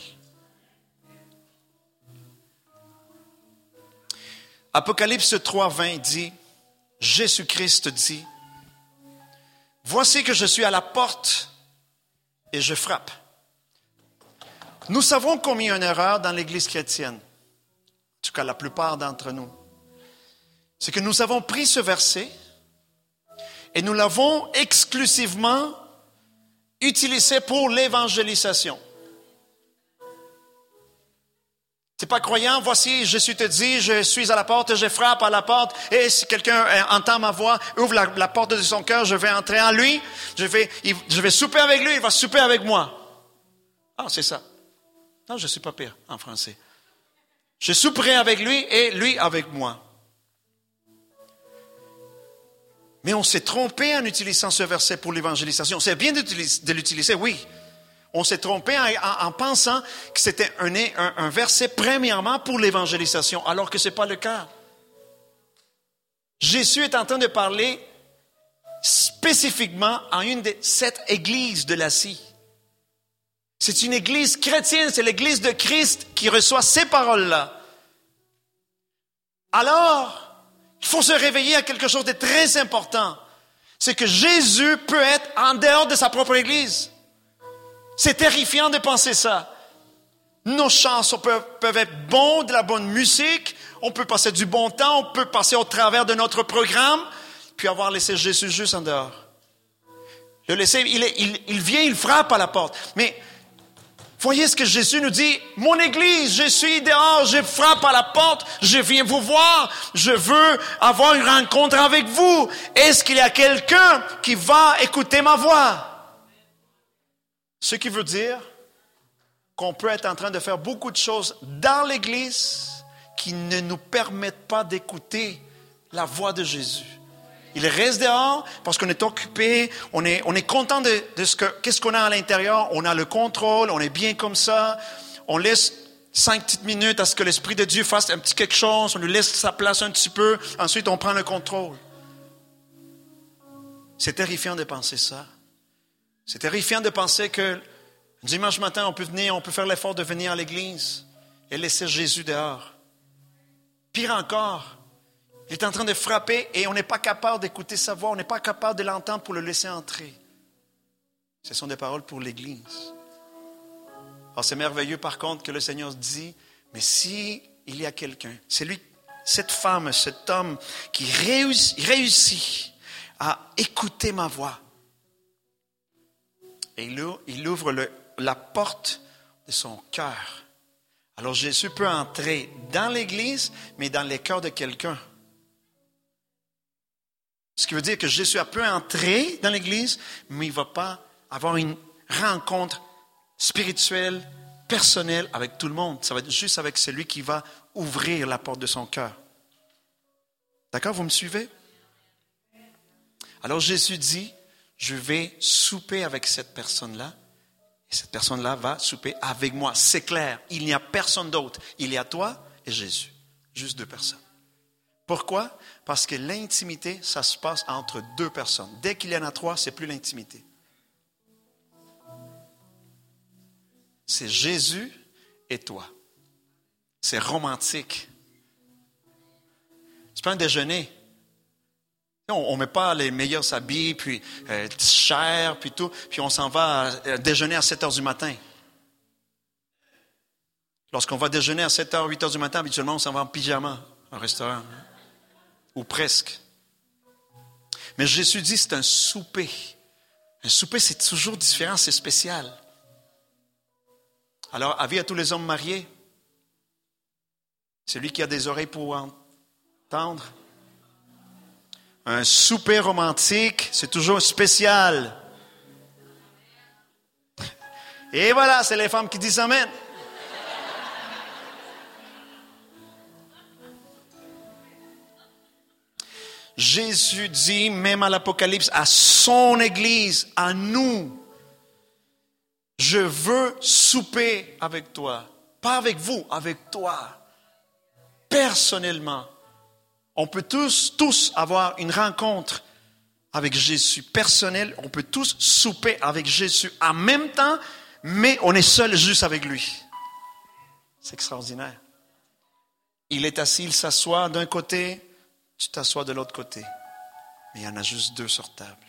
Apocalypse 3, 20 dit, Jésus-Christ dit, Voici que je suis à la porte et je frappe. Nous savons commis une erreur dans l'Église chrétienne, en tout cas la plupart d'entre nous. C'est que nous avons pris ce verset et nous l'avons exclusivement utilisé pour l'évangélisation. C'est pas croyant, voici, Jésus te dit, je suis à la porte, je frappe à la porte, et si quelqu'un euh, entend ma voix, ouvre la, porte de son cœur, je vais entrer en lui, je vais, je vais souper avec lui, il va souper avec moi. Ah, c'est ça. Non, je suis pas pire en français. Je souperai avec lui et lui avec moi. Mais on s'est trompé en utilisant ce verset pour l'évangélisation. C'est bien de l'utiliser, oui. On s'est trompé en, pensant que c'était un, verset premièrement pour l'évangélisation, alors que ce n'est pas le cas. Jésus est en train de parler spécifiquement à une de sept églises de l'Asie. C'est une église chrétienne, c'est l'église de Christ qui reçoit ces paroles-là. Alors, il faut se réveiller à quelque chose de très important. C'est que Jésus peut être en dehors de sa propre église. C'est terrifiant de penser ça. Nos chansons peuvent, être bons, de la bonne musique, on peut passer du bon temps, on peut passer au travers de notre programme, puis avoir laissé Jésus juste en dehors. Le laisser, il, il, il vient, il frappe à la porte. Mais voyez ce que Jésus nous dit. Mon église, je suis dehors, je frappe à la porte, je viens vous voir, je veux avoir une rencontre avec vous. Est-ce qu'il y a quelqu'un qui va écouter ma voix? Ce qui veut dire qu'on peut être en train de faire beaucoup de choses dans l'Église qui ne nous permettent pas d'écouter la voix de Jésus. Il reste dehors parce qu'on est occupé, on est, on est content de, ce que, qu'est-ce qu'on a à l'intérieur, on a le contrôle, on est bien comme ça, on laisse cinq petites minutes à ce que l'Esprit de Dieu fasse un petit quelque chose, on lui laisse sa place un petit peu, ensuite on prend le contrôle. C'est terrifiant de penser ça. C'est terrifiant de penser que dimanche matin, on peut venir, on peut faire l'effort de venir à l'église et laisser Jésus dehors. Pire encore, il est en train de frapper et on n'est pas capable d'écouter sa voix, on n'est pas capable de l'entendre pour le laisser entrer. Ce sont des paroles pour l'Église. Alors c'est merveilleux par contre que le Seigneur dit, mais si il y a quelqu'un, c'est lui, cette femme, cet homme qui réussit à écouter ma voix, et il ouvre la porte de son cœur. Alors Jésus peut entrer dans l'Église, mais dans les cœurs de quelqu'un. Ce qui veut dire que Jésus peut entrer dans l'Église, mais il ne va pas avoir une rencontre spirituelle, personnelle avec tout le monde. Ça va être juste avec celui qui va ouvrir la porte de son cœur. D'accord, vous me suivez? Alors Jésus dit, je vais souper avec cette personne-là. Et cette personne-là va souper avec moi. C'est clair, il n'y a personne d'autre. Il y a toi et Jésus. Juste deux personnes. Pourquoi? Parce que l'intimité, ça se passe entre deux personnes. Dès qu'il y en a trois, c'est plus l'intimité. C'est Jésus et toi. C'est romantique. C'est pas un déjeuner. On ne met pas les meilleurs habits, puis euh, cher, puis tout, puis on s'en va euh, déjeuner à 7 heures du matin. Lorsqu'on va déjeuner à 7 heures, 8 heures du matin, habituellement, on s'en va en pyjama au restaurant. Ou presque. Mais Jésus dit c'est un souper. Un souper, c'est toujours différent, c'est spécial. Alors, avis à tous les hommes mariés, celui qui a des oreilles pour entendre, un souper romantique, c'est toujours spécial. Et voilà, c'est les femmes qui disent Amen. Jésus dit, même à l'Apocalypse, à son Église, à nous, je veux souper avec toi. Pas avec vous, avec toi. Personnellement. On peut tous, tous avoir une rencontre avec Jésus personnel. On peut tous souper avec Jésus en même temps, mais on est seul juste avec lui. C'est extraordinaire. il est assis, il s'assoit d'un côté, tu t'assois de l'autre côté. Mais il y en a juste deux sur table.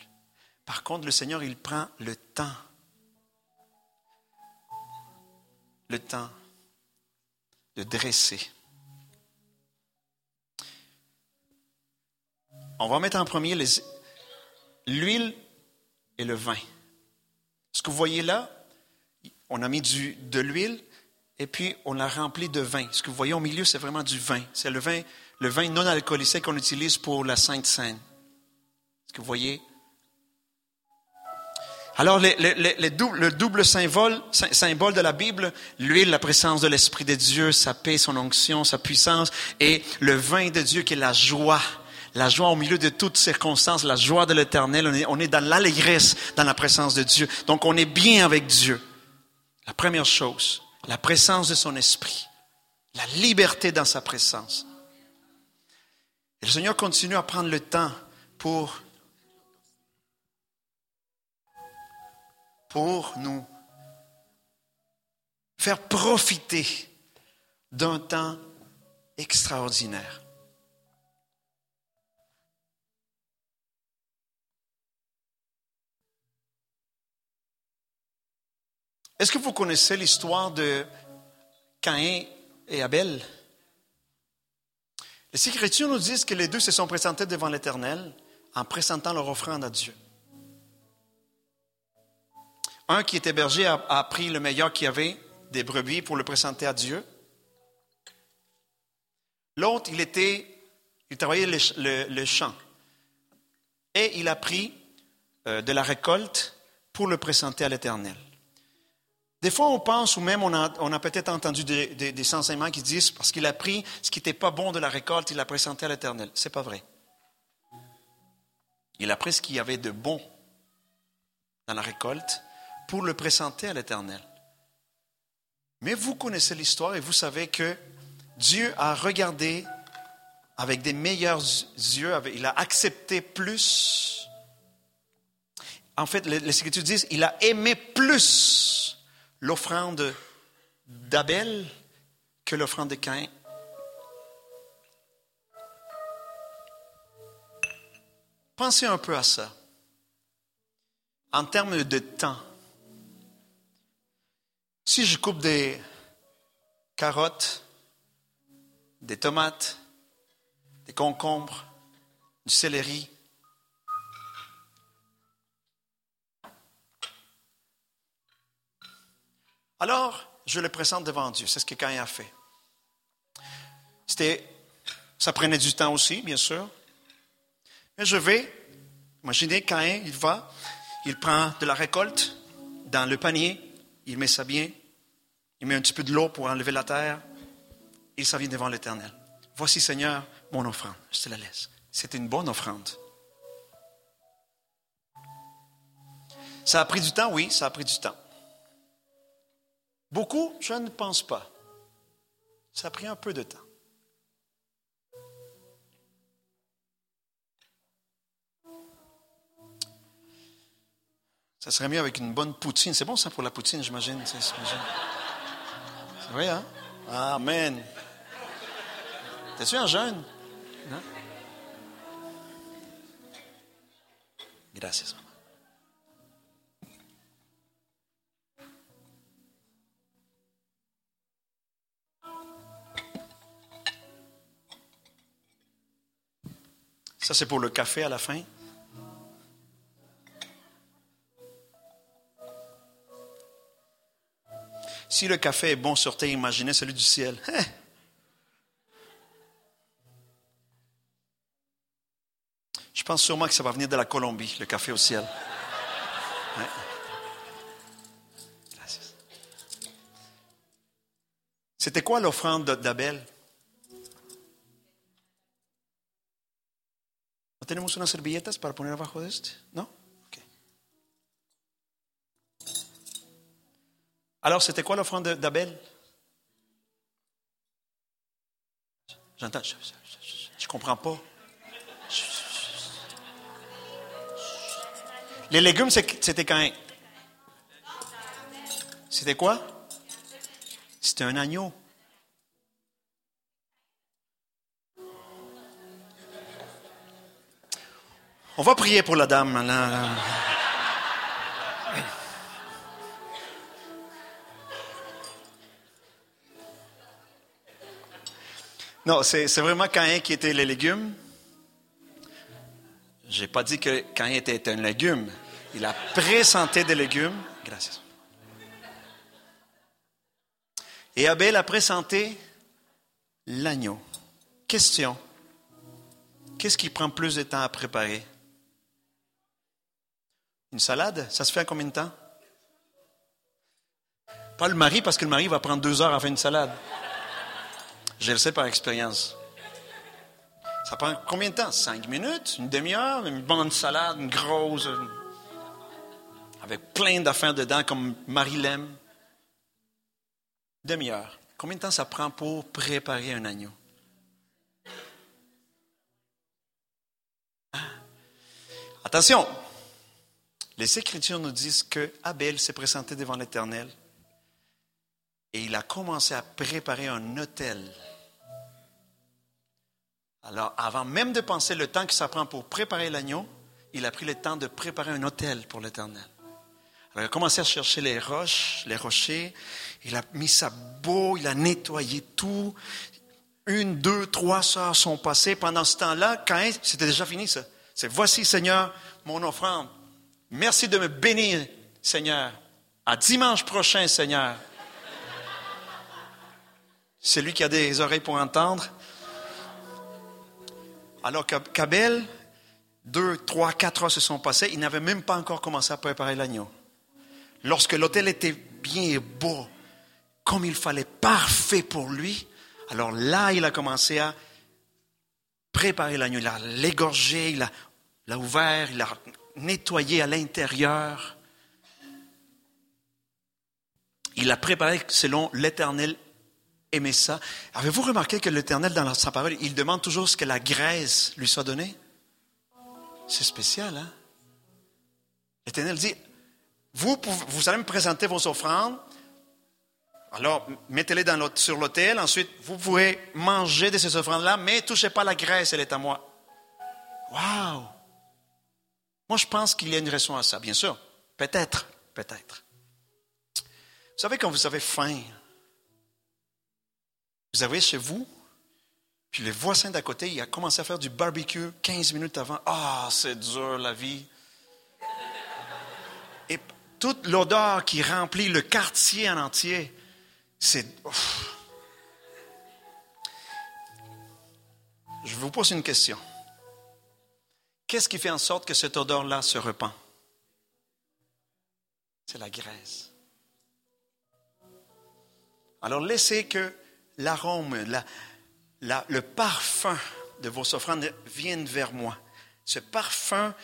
Par contre, le Seigneur, il prend le temps. Le temps de dresser. On va mettre en premier l'huile et le vin. Ce que vous voyez là, on a mis du, de l'huile et puis on l'a rempli de vin. Ce que vous voyez au milieu, c'est vraiment du vin. C'est le vin, le vin non alcoolisé qu'on utilise pour la Sainte Seine. Ce que vous voyez. Alors, le double symbole, symbole de la Bible, l'huile, la présence de l'Esprit de Dieu, sa paix, son onction, sa puissance, et le vin de Dieu qui est la joie. La joie au milieu de toutes circonstances, la joie de l'éternel. On est, on est dans l'allégresse, dans la présence de Dieu. Donc, on est bien avec Dieu. La première chose, la présence de son esprit, la liberté dans sa présence. Et le Seigneur continue à prendre le temps pour, pour nous faire profiter d'un temps extraordinaire. Est-ce que vous connaissez l'histoire de Caïn et Abel? Les Écritures nous disent que les deux se sont présentés devant l'Éternel en présentant leur offrande à Dieu. Un qui était berger a, pris le meilleur qu'il y avait des brebis pour le présenter à Dieu. L'autre, il était, il travaillait le, champ. Et il a pris euh, de la récolte pour le présenter à l'Éternel. Des fois, on pense, ou même on a, peut-être entendu des, enseignements qui disent, parce qu'il a pris ce qui n'était pas bon de la récolte, il l'a présenté à l'Éternel. Ce n'est pas vrai. Il a pris ce qu'il y avait de bon dans la récolte pour le présenter à l'Éternel. Mais vous connaissez l'histoire et vous savez que Dieu a regardé avec des meilleurs yeux, il a accepté plus. En fait, les Écritures disent, il a aimé plus l'offrande d'Abel que l'offrande de Caïn. Pensez un peu à ça. En termes de temps, si je coupe des carottes, des tomates, des concombres, du céleri, Alors, je le présente devant Dieu. C'est ce que Caïn a fait. C'était, ça prenait du temps aussi, bien sûr. Mais je vais, imaginez Caïn, il va, il prend de la récolte dans le panier, il met ça bien, il met un petit peu de l'eau pour enlever la terre, il s'en vient devant l'Éternel. Voici, Seigneur, mon offrande. Je te la laisse. C'est une bonne offrande. Ça a pris du temps, oui, ça a pris du temps. Beaucoup, je ne pense pas. Ça a pris un peu de temps. Ça serait mieux avec une bonne poutine. C'est bon ça pour la poutine, j'imagine. C'est vrai, hein? Amen. T'es-tu un jeune? Non? Gracias. Ça, c'est pour le café à la fin. Si le café est bon sur terre, imaginez celui du ciel. Hein? Je pense sûrement que ça va venir de la Colombie, le café au ciel. C'était quoi l'offrande d'Abel? Tenemos unas servilletas para poner abajo de este? ¿No? Ok. Alors, c'était quoi l'offrande d'Abel? J'entends. Je ne comprends pas. Les légumes, c'était quand C'était quoi? C'était un agneau. On va prier pour la dame. Non, c'est vraiment Caïn qui était les légumes. Je n'ai pas dit que Caïn était un légume. Il a présenté des légumes. Et Abel a présenté l'agneau. Question. Qu'est-ce qui prend plus de temps à préparer? Une salade, ça se fait en combien de temps? Pas le mari, parce que le mari va prendre deux heures à faire une salade. Je le sais par expérience. Ça prend combien de temps? Cinq minutes? Une demi-heure? Une bonne salade, une grosse, avec plein d'affaires dedans, comme Marie l'aime. Demi-heure. Combien de temps ça prend pour préparer un agneau? Ah. Attention, les Écritures nous disent que Abel s'est présenté devant l'Éternel et il a commencé à préparer un hôtel. Alors, avant même de penser le temps que ça prend pour préparer l'agneau, il a pris le temps de préparer un hôtel pour l'Éternel. Alors, il a commencé à chercher les roches, les rochers. Il a mis ça beau, il a nettoyé tout. Une, deux, trois heures sont passées. Pendant ce temps-là, quand c'était déjà fini ça. C'est voici, Seigneur, mon offrande. Merci de me bénir, Seigneur. À dimanche prochain, Seigneur. Celui qui a des oreilles pour entendre. Alors qu'Abel, deux, trois, quatre heures se sont passées, il n'avait même pas encore commencé à préparer l'agneau. Lorsque l'hôtel était bien beau, comme il fallait, parfait pour lui, alors là, il a commencé à préparer l'agneau. Il a l'égorgé, il l'a ouvert, il l'a nettoyé à l'intérieur. Il l'a préparé selon l'Éternel aimait ça. Avez-vous remarqué que l'Éternel, dans sa parole, il demande toujours ce que la graisse lui soit donnée? C'est spécial, hein? L'Éternel dit, vous, vous allez me présenter vos offrandes, alors mettez-les sur l'autel, ensuite vous pouvez manger de ces offrandes-là, mais touchez pas la graisse, elle est à moi. Waouh! Moi, je pense qu'il y a une raison à ça, bien sûr. Peut-être, peut-être. Vous savez, quand vous avez faim, vous avez chez vous, puis le voisin d'à côté, il a commencé à faire du barbecue 15 minutes avant. Ah, c'est dur la vie. Et toute l'odeur qui remplit le quartier en entier, c'est... Je vous pose une question. Qu'est-ce qui fait en sorte que cette odeur-là se repent? C'est la graisse. Alors laissez que l'arôme, le parfum de vos offrandes viennent vers moi. Ce parfum,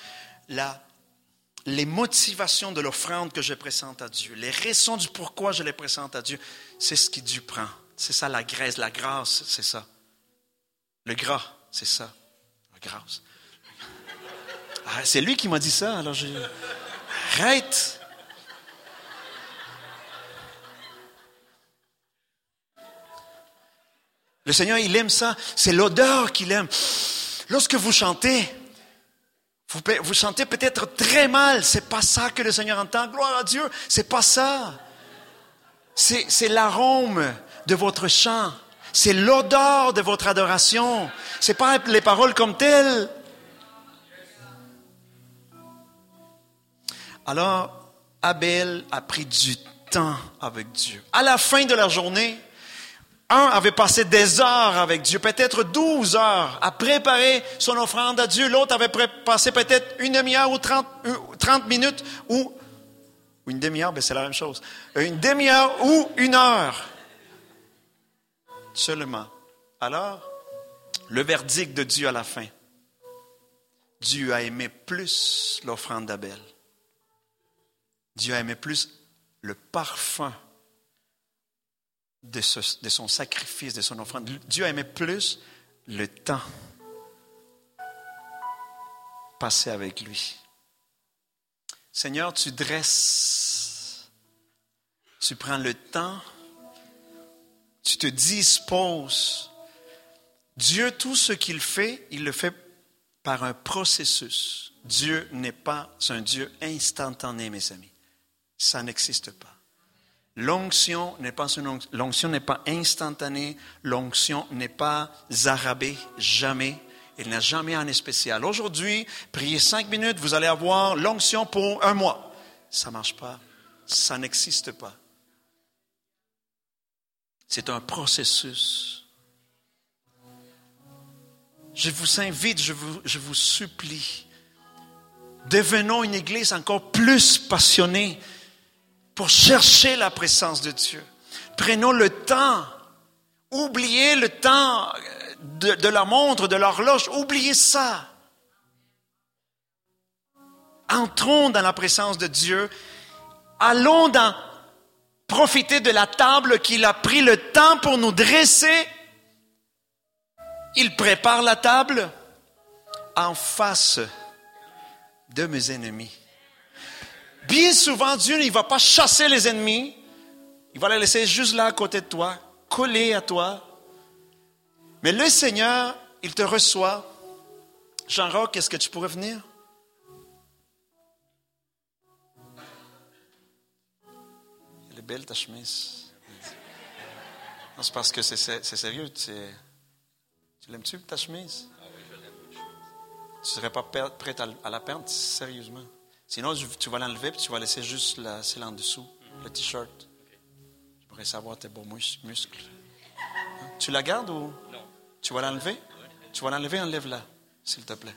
les motivations de l'offrande que je présente à Dieu, les raisons du pourquoi je les présente à Dieu, c'est ce qui Dieu prend. C'est ça la graisse, la grâce, c'est ça. Le gras, c'est ça. La grâce. Ah, c'est lui qui m'a dit ça, alors j'ai. Arrête! Le Seigneur, il aime ça. C'est l'odeur qu'il aime. Lorsque vous chantez, vous, vous chantez peut-être très mal. C'est pas ça que le Seigneur entend. Gloire à Dieu. C'est pas ça. C'est l'arôme de votre chant. C'est l'odeur de votre adoration. C'est pas les paroles comme telles. Alors, Abel a pris du temps avec Dieu. À la fin de la journée, un avait passé des heures avec Dieu, peut-être douze heures, à préparer son offrande à Dieu. L'autre avait passé peut-être une demi-heure ou trente, minutes ou, une demi-heure, ben c'est la même chose. Une demi-heure ou une heure seulement. Alors, le verdict de Dieu à la fin. Dieu a aimé plus l'offrande d'Abel. Dieu a aimé plus le parfum de, son sacrifice, de son offrande. Dieu aimait plus le temps passé avec lui. Seigneur, tu dresses, tu prends le temps, tu te disposes. Dieu, tout ce qu'il fait, il le fait par un processus. Dieu n'est pas un Dieu instantané, mes amis. Ça n'existe pas. L'onction n'est pas l'onction n'est pas instantanée, l'onction n'est pas zarabée, jamais. Il n'a jamais un spécial. Aujourd'hui, priez cinq minutes, vous allez avoir l'onction pour un mois. Ça ne marche pas. Ça n'existe pas. C'est un processus. Je vous invite, je vous, je vous supplie, devenons une église encore plus passionnée pour chercher la présence de Dieu. Prenons le temps. Oubliez le temps de, la montre, de l'horloge. Oubliez ça. Entrons dans la présence de Dieu. Allons profiter de la table qu'il a pris le temps pour nous dresser. Il prépare la table en face de mes ennemis. Bien souvent, Dieu ne va pas chasser les ennemis. Il va les laisser juste là à côté de toi, collés à toi. Mais le Seigneur, il te reçoit. Jean-Roch, est-ce que tu pourrais venir? Elle est belle ta chemise. Non, c'est parce que c'est sérieux. Tu, tu l'aimes-tu ta chemise? Tu ne serais pas prête à la perdre, sérieusement. Sinon, tu vas l'enlever et tu vas laisser juste la, celle en dessous, le t-shirt. Je pourrais savoir tes beaux muscles. Hein? Tu la gardes ou? Non. Tu vas l'enlever? Tu vas l'enlever, enlève-la, s'il te plaît.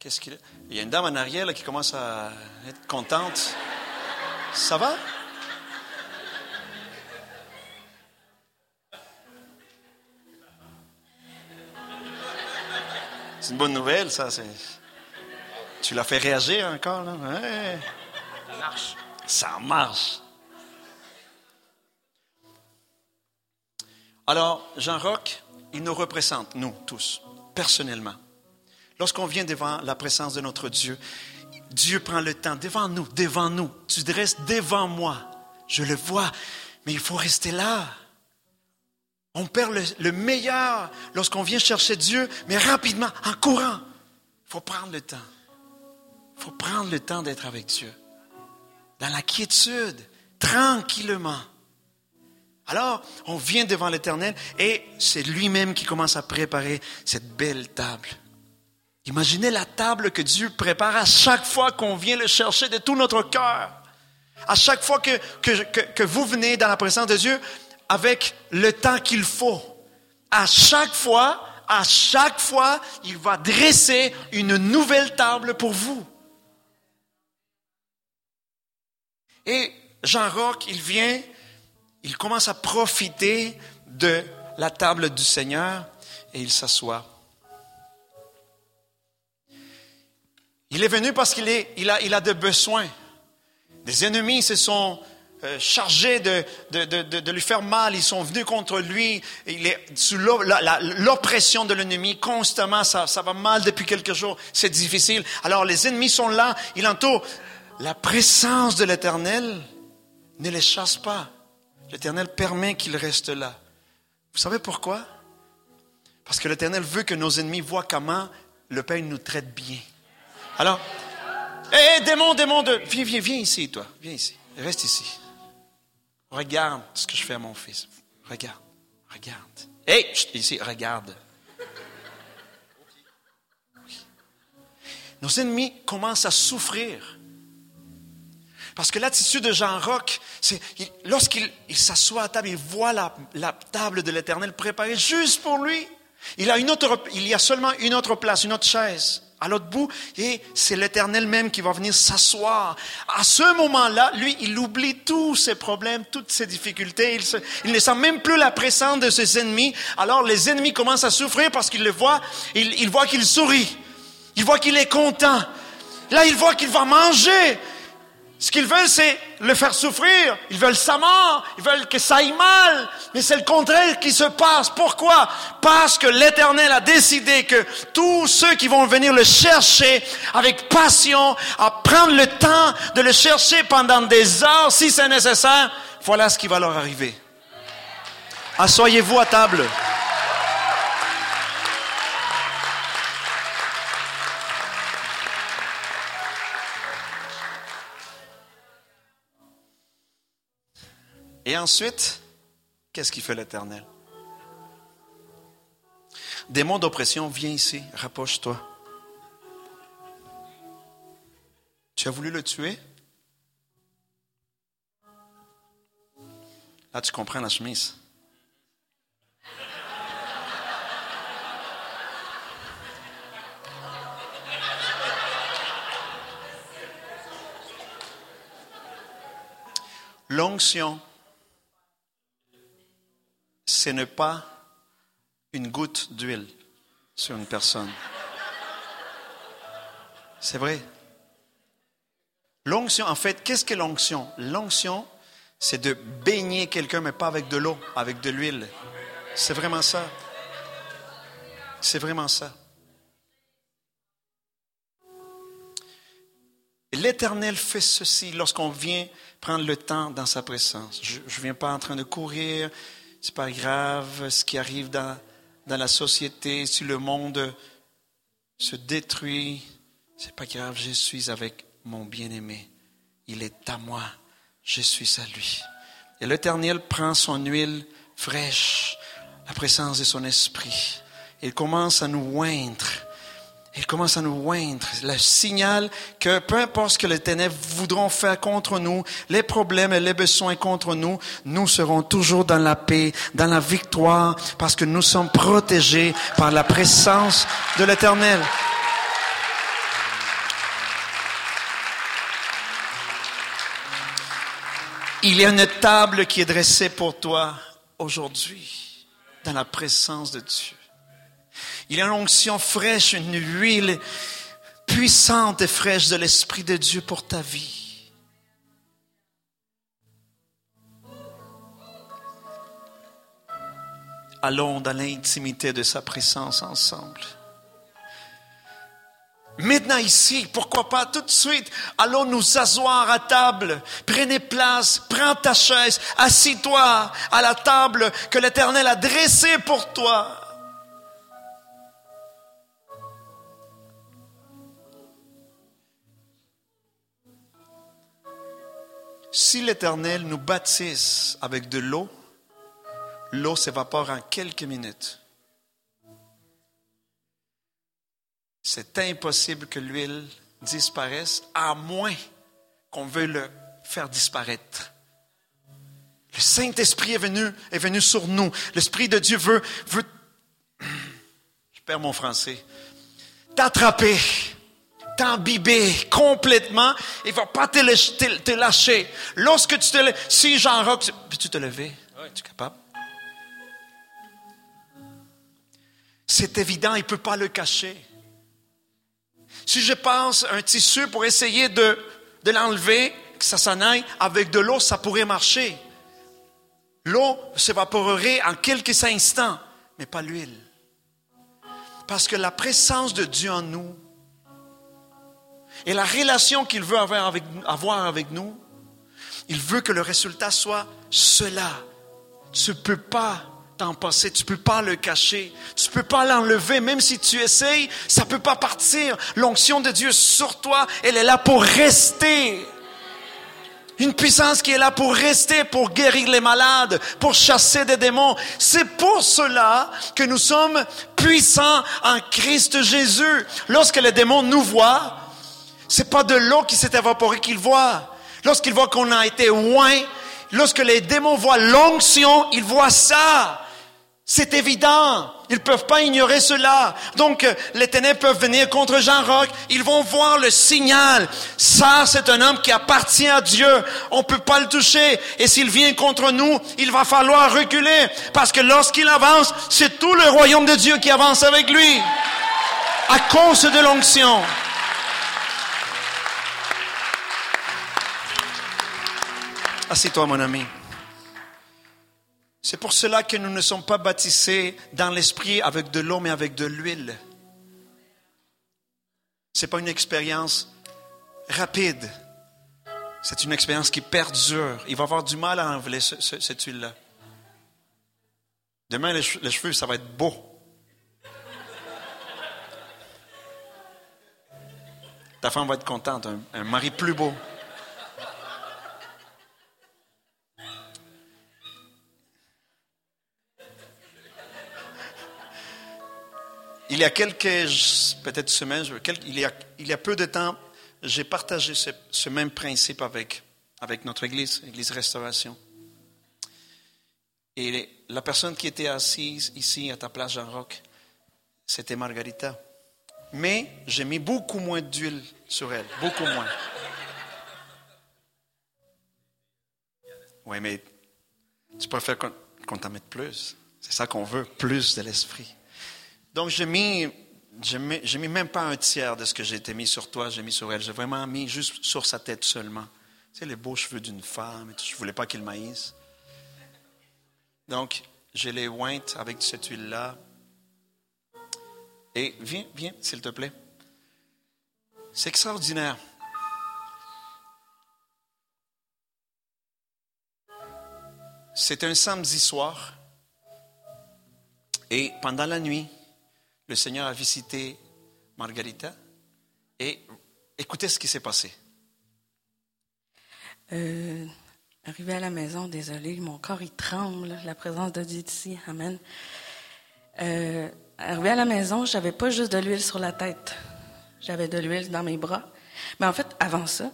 Qu'est-ce qu'il Il y a une dame en arrière qui commence à être contente. Ça va? C'est une bonne nouvelle, ça. Tu l'as fait réagir encore, là? Ça marche. Ça marche. Alors, Jean-Roch, il nous représente, nous tous, personnellement. Lorsqu'on vient devant la présence de notre Dieu, Dieu prend le temps devant nous, devant nous. Tu dresses devant moi. Je le vois, mais il faut rester là. On perd le, meilleur lorsqu'on vient chercher Dieu, mais rapidement, en courant. Il faut prendre le temps. Il faut prendre le temps d'être avec Dieu. Dans la quiétude, tranquillement. Alors, on vient devant l'Éternel et c'est lui-même qui commence à préparer cette belle table. Imaginez la table que Dieu prépare à chaque fois qu'on vient le chercher de tout notre cœur. À chaque fois que, que vous venez dans la présence de Dieu, avec le temps qu'il faut. À chaque fois, à chaque fois, il va dresser une nouvelle table pour vous. Et Jean Roch, il vient, il commence à profiter de la table du Seigneur et il s'assoit. Il est venu parce qu'il il a, il a des besoins. Des ennemis se sont euh, chargés de, de, de, de, lui faire mal, ils sont venus contre lui, il est sous l'oppression de l'ennemi constamment, ça, va mal depuis quelques jours, c'est difficile. Alors les ennemis sont là, il entoure. La présence de l'Éternel ne les chasse pas. L'Éternel permet qu'ils restent là. Vous savez pourquoi? Parce que l'Éternel veut que nos ennemis voient comment le Père nous traite bien. Alors, hé, démon, démon, de... viens, viens, viens ici, toi, viens ici, reste ici. Regarde ce que je fais à mon fils. Regarde, regarde. Hé, ici, regarde. Nos ennemis commencent à souffrir. Parce que l'attitude de Jean Roch, c'est lorsqu'il s'assoit à table, il voit la, la table de l'Éternel préparée juste pour lui. Il, a une autre, il y a seulement une autre place, une autre chaise à l'autre bout, et c'est l'Éternel même qui va venir s'asseoir. À ce moment-là, lui, il oublie tous ses problèmes, toutes ses difficultés, il, ne sent même plus la présence de ses ennemis. Alors les ennemis commencent à souffrir parce qu'ils le voient, ils voient qu'il sourit, ils voient qu'il est content. Là, ils voient qu'il va manger, ce qu'ils veulent, c'est le faire souffrir. Ils veulent sa mort. Ils veulent que ça aille mal. Mais c'est le contraire qui se passe. Pourquoi? Parce que l'Éternel a décidé que tous ceux qui vont venir le chercher avec passion, à prendre le temps de le chercher pendant des heures, si c'est nécessaire, voilà ce qui va leur arriver. Assoyez-vous à table. Et ensuite, qu'est-ce qui fait l'Éternel? Démon d'oppression, viens ici, rapproche-toi. Tu as voulu le tuer? Là, tu comprends la chemise. L'onction, ce n'est pas une goutte d'huile sur une personne. C'est vrai. L'onction, en fait, qu'est-ce que l'onction? L'onction, c'est de baigner quelqu'un, mais pas avec de l'eau, avec de l'huile. C'est vraiment ça. C'est vraiment ça. L'Éternel fait ceci lorsqu'on vient prendre le temps dans sa présence. Je ne viens pas en train de courir, c'est pas grave ce qui arrive dans, dans la société, si le monde se détruit, c'est pas grave, je suis avec mon bien-aimé. Il est à moi, je suis à lui. Et l'Éternel prend son huile fraîche, la présence de son esprit. Il commence à nous oindre il commence à nous oindre. Le signal que peu importe ce que les ténèbres voudront faire contre nous, les problèmes et les besoins contre nous, nous serons toujours dans la paix, dans la victoire, parce que nous sommes protégés par la présence de l'Éternel. Il y a une table qui est dressée pour toi aujourd'hui, dans la présence de Dieu. Il y a une onction fraîche, une huile puissante et fraîche de l'Esprit de Dieu pour ta vie. Allons dans l'intimité de sa présence ensemble. Maintenant ici, pourquoi pas tout de suite, allons nous asseoir à table. Prenez place, prends ta chaise, assis-toi à la table que l'Éternel a dressée pour toi. Si l'Éternel nous baptise avec de l'eau, l'eau s'évapore en quelques minutes. C'est impossible que l'huile disparaisse, à moins qu'on veuille le faire disparaître. Le Saint-Esprit est venu, est venu sur nous. L'Esprit de Dieu veut, veut, je perds mon français, t'attraper t'imbiber complètement. Il ne va pas te, lâcher. Lorsque tu te lèves, si Jean Rock, peux-tu te lever? Oui. Tu es capable? C'est évident, il ne peut pas le cacher. Si je passe un tissu pour essayer de, de l'enlever, que ça s'en aille, avec de l'eau, ça pourrait marcher. L'eau s'évaporerait en quelques instants, mais pas l'huile. Parce que la présence de Dieu en nous et la relation qu'il veut avoir avec, nous, il veut que le résultat soit cela. Tu ne peux pas t'en passer, tu ne peux pas le cacher, tu ne peux pas l'enlever, même si tu essayes, ça ne peut pas partir. L'onction de Dieu sur toi, elle est là pour rester. Une puissance qui est là pour rester, pour guérir les malades, pour chasser des démons. C'est pour cela que nous sommes puissants en Christ Jésus. Lorsque les démons nous voient, c'est pas de l'eau qui s'est évaporée qu'ils voient. Lorsqu'ils voient qu'on a été loin, lorsque les démons voient l'onction, ils voient ça. C'est évident. Ils peuvent pas ignorer cela. Donc, les ténèbres peuvent venir contre Jean Roch. Ils vont voir le signal. Ça, c'est un homme qui appartient à Dieu. On peut pas le toucher. Et s'il vient contre nous, il va falloir reculer. Parce que lorsqu'il avance, c'est tout le royaume de Dieu qui avance avec lui. À cause de l'onction. Assieds-toi, mon ami. C'est pour cela que nous ne sommes pas baptisés dans l'esprit avec de l'eau, mais avec de l'huile. Ce n'est pas une expérience rapide. C'est une expérience qui perdure. Il va avoir du mal à enlever cette huile-là. Demain, les, cheveux, ça va être beau. Ta femme va être contente, un mari plus beau. Il y a quelques, peut-être semaines, il y a, peu de temps, j'ai partagé ce, même principe avec, notre Église, Église Restauration. Et la personne qui était assise ici à ta place, Jean-Roch, c'était Margarita. Mais j'ai mis beaucoup moins d'huile sur elle, beaucoup moins. Oui, mais tu préfères qu'on t'en mette plus. C'est ça qu'on veut, plus de l'esprit. Donc, j'ai mis, j'ai mis, même pas un tiers de ce que j'ai été mis sur toi, j'ai mis sur elle. J'ai vraiment mis juste sur sa tête seulement. Tu sais, les beaux cheveux d'une femme, je ne voulais pas qu'il maïsse. Donc, j'ai les ointes avec cette huile-là. Et viens, viens, s'il te plaît. C'est extraordinaire. C'est un samedi soir. Et pendant la nuit, le Seigneur a visité Margarita. Et écoutez ce qui s'est passé. Euh, arrivé à la maison, désolé, mon corps il tremble, la présence de Dieu ici. Amen. Euh, arrivé à la maison, j'avais pas juste de l'huile sur la tête. J'avais de l'huile dans mes bras. Mais en fait, avant ça,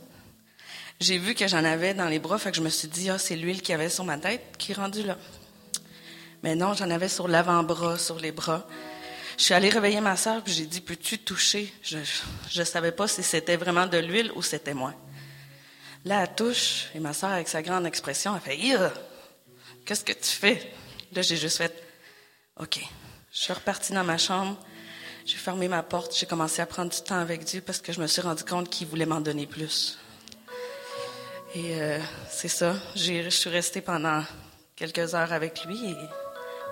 j'ai vu que j'en avais dans les bras, fait que je me suis dit, ah, c'est l'huile qu'il y avait sur ma tête qui est rendue là. Mais non, j'en avais sur l'avant-bras, sur les bras. Je suis allée réveiller ma sœur, puis j'ai dit, peux-tu toucher? Je ne savais pas si c'était vraiment de l'huile ou c'était moi. Là, elle touche, et ma sœur, avec sa grande expression, elle fait, qu'est-ce que tu fais? Là, j'ai juste fait, OK. Je suis repartie dans ma chambre, j'ai fermé ma porte, j'ai commencé à prendre du temps avec Dieu parce que je me suis rendu compte qu'il voulait m'en donner plus. Et euh, c'est ça, je suis restée pendant quelques heures avec lui et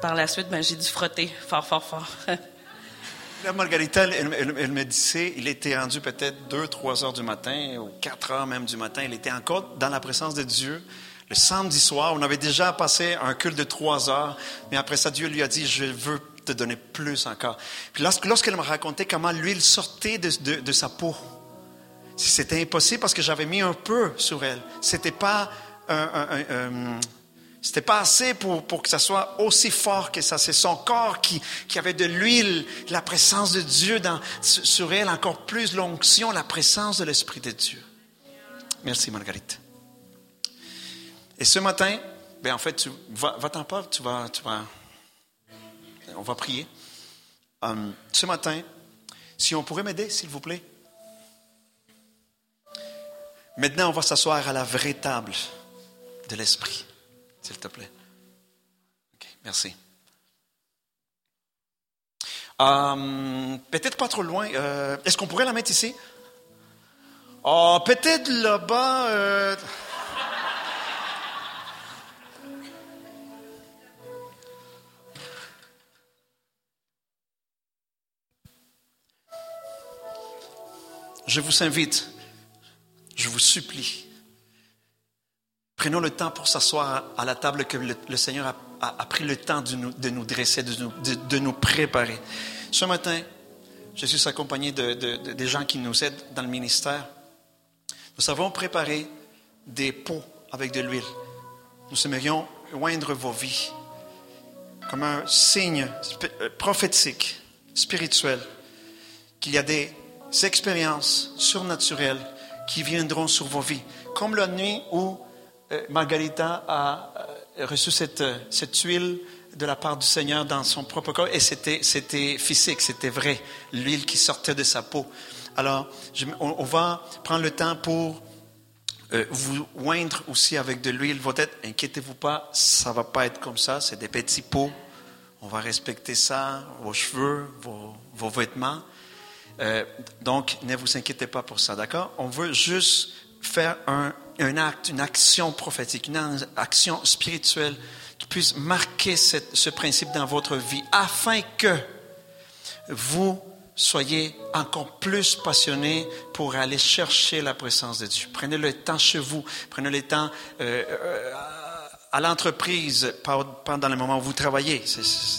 par la suite, ben, j'ai dû frotter fort, fort, fort. La Margarita, elle, me disait, il était rendu peut-être 2, 3 heures du matin, ou 4 heures même du matin. Il était encore dans la présence de Dieu. Le samedi soir, on avait déjà passé un culte de 3 heures, mais après ça, Dieu lui a dit, je veux te donner plus encore. Puis lorsqu'elle me racontait comment l'huile sortait de, sa peau, c'était impossible parce que j'avais mis un peu sur elle. C'était pas un, c'était pas assez pour, pour que ça soit aussi fort que ça. C'est son corps qui, qui avait de l'huile, la présence de Dieu dans, sur elle, encore plus l'onction, la présence de l'Esprit de Dieu. Merci, Marguerite. Et ce matin, ben en fait, tu va, t'en pas, tu vas, tu vas, on va prier. Um, ce matin, si on pourrait m'aider, s'il vous plaît. Maintenant, on va s'asseoir à la vraie table de l'Esprit s'il te plaît. OK, merci. Euh, peut-être pas trop loin. Euh, est-ce qu'on pourrait la mettre ici? Oh, peut-être là-bas. Euh. Je vous invite, je vous supplie, Prenons le temps pour s'asseoir à la table que le, Seigneur a, pris le temps de nous, dresser, de nous, préparer. Ce matin, je suis accompagné de, des gens qui nous aident dans le ministère. Nous avons préparé des pots avec de l'huile. Nous aimerions oindre vos vies comme un signe euh, prophétique, spirituel, qu'il y a des expériences surnaturelles qui viendront sur vos vies. Comme la nuit où Margarita a euh, reçu cette, cette huile de la part du Seigneur dans son propre corps et c'était, c'était physique, c'était vrai, l'huile qui sortait de sa peau. Alors, on, va prendre le temps pour euh, vous oindre aussi avec de l'huile. Vos têtes, inquiétez-vous pas, ça va pas être comme ça, c'est des petits pots. On va respecter ça, vos cheveux, vos vêtements. donc, ne vous inquiétez pas pour ça, d'accord? On veut juste faire un, un acte, une action prophétique, une action spirituelle qui puisse marquer ce principe dans votre vie afin que vous soyez encore plus passionné pour aller chercher la présence de Dieu. Prenez le temps chez vous, prenez le temps euh, euh, à l'entreprise pendant le moment où vous travaillez.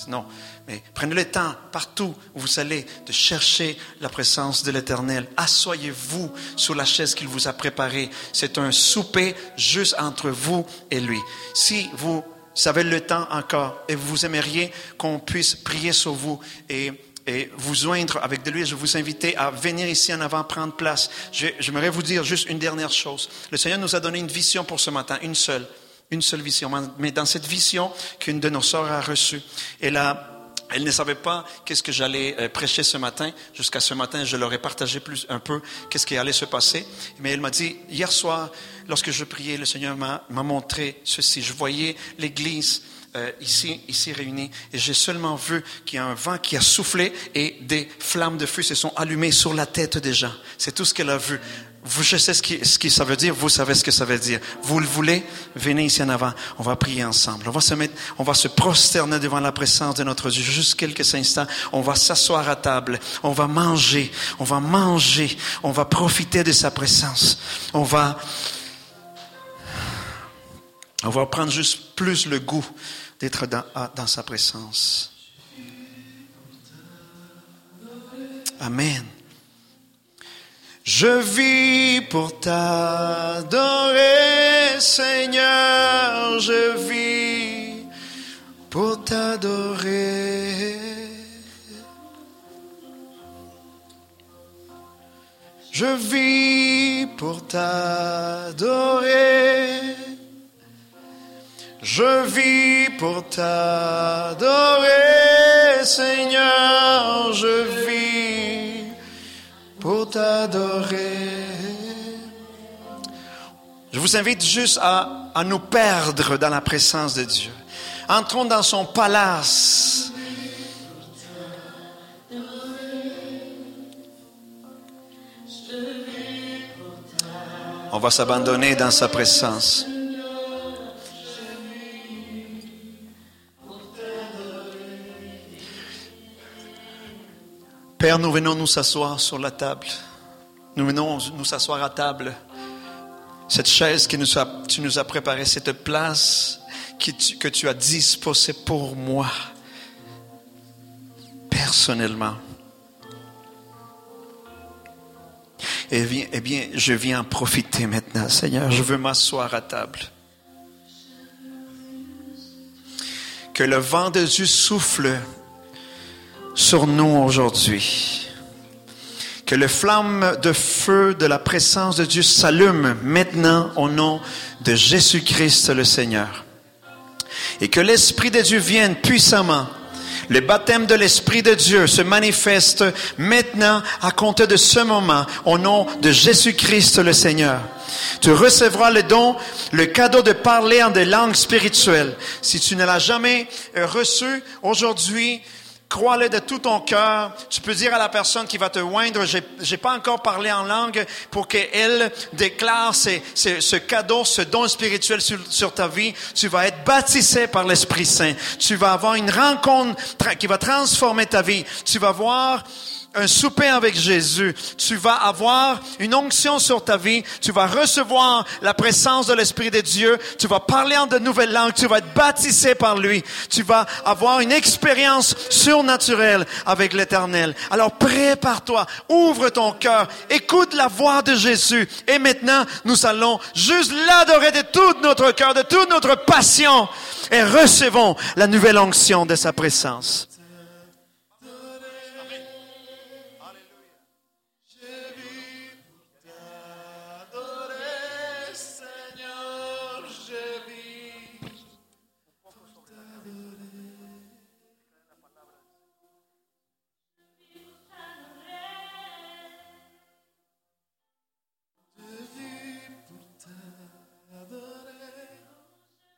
non, mais prenez le temps partout où vous allez de chercher la présence de l'Éternel. Assoyez-vous sur la chaise qu'il vous a préparée. C'est un souper juste entre vous et lui. Si vous avez le temps encore et vous aimeriez qu'on puisse prier sur vous et et vous joindre avec de l'huile. Je vous invite à venir ici en avant, prendre place. J'aimerais vous dire juste une dernière chose. Le Seigneur nous a donné une vision pour ce matin, une seule, une seule vision. Mais dans cette vision qu'une de nos sœurs a reçue, elle a elle ne savait pas qu'est-ce que j'allais euh, prêcher ce matin. Jusqu'à ce matin, je leur ai partagé plus un peu qu'est-ce qui allait se passer. Mais elle m'a dit, hier soir, lorsque je priais, le Seigneur m'a montré ceci. Je voyais l'Église euh, ici, ici réunie, et j'ai seulement vu qu'il y a un vent qui a soufflé et des flammes de feu se sont allumées sur la tête des gens. C'est tout ce qu'elle a vu. Vous, je sais ce qui, ce qui ça veut dire, vous savez ce que ça veut dire. Vous le voulez, venez ici en avant. On va prier ensemble. On va se mettre, on va se prosterner devant la présence de notre Dieu juste quelques instants. On va s'asseoir à table. On va manger. On va manger. On va profiter de sa présence. On va, on va prendre juste plus le goût d'être dans sa présence. Amen. Je vis pour t'adorer, Seigneur, je vis pour t'adorer. Je vis pour t'adorer. Je vis pour t'adorer, Seigneur, je vis pour t'adorer. Je vous invite juste à, à nous perdre dans la présence de Dieu. Entrons dans son palace. On va s'abandonner dans sa présence. Père, nous venons nous asseoir sur la table. Nous venons nous asseoir à table. Cette chaise que nous a, tu nous as préparée, cette place que tu, as disposée pour moi, personnellement. Eh bien, eh bien, je viens en profiter maintenant, Seigneur. Je veux m'asseoir à table. Que le vent de Dieu souffle sur nous aujourd'hui. Que les flammes de feu de la présence de Dieu s'allument maintenant au nom de Jésus-Christ le Seigneur. Et que l'Esprit de Dieu vienne puissamment. Le baptême de l'Esprit de Dieu se manifeste maintenant à compter de ce moment au nom de Jésus-Christ le Seigneur. Tu recevras le don, le cadeau de parler en des langues spirituelles. Si tu ne l'as jamais reçu aujourd'hui, Crois-le de tout ton cœur. Tu peux dire à la personne qui va te oindre, j'ai, j'ai pas encore parlé en langue pour qu'elle déclare ce cadeau, ce don spirituel sur, sur ta vie. Tu vas être baptisé par l'Esprit Saint. Tu vas avoir une rencontre qui va transformer ta vie. Tu vas voir un souper avec Jésus. Tu vas avoir une onction sur ta vie. Tu vas recevoir la présence de l'Esprit de Dieu. Tu vas parler en de nouvelles langues. Tu vas être baptisé par lui. Tu vas avoir une expérience surnaturelle avec l'Éternel. Alors prépare-toi. Ouvre ton cœur. Écoute la voix de Jésus. Et maintenant, nous allons juste l'adorer de tout notre cœur, de toute notre passion. Et recevons la nouvelle onction de sa présence.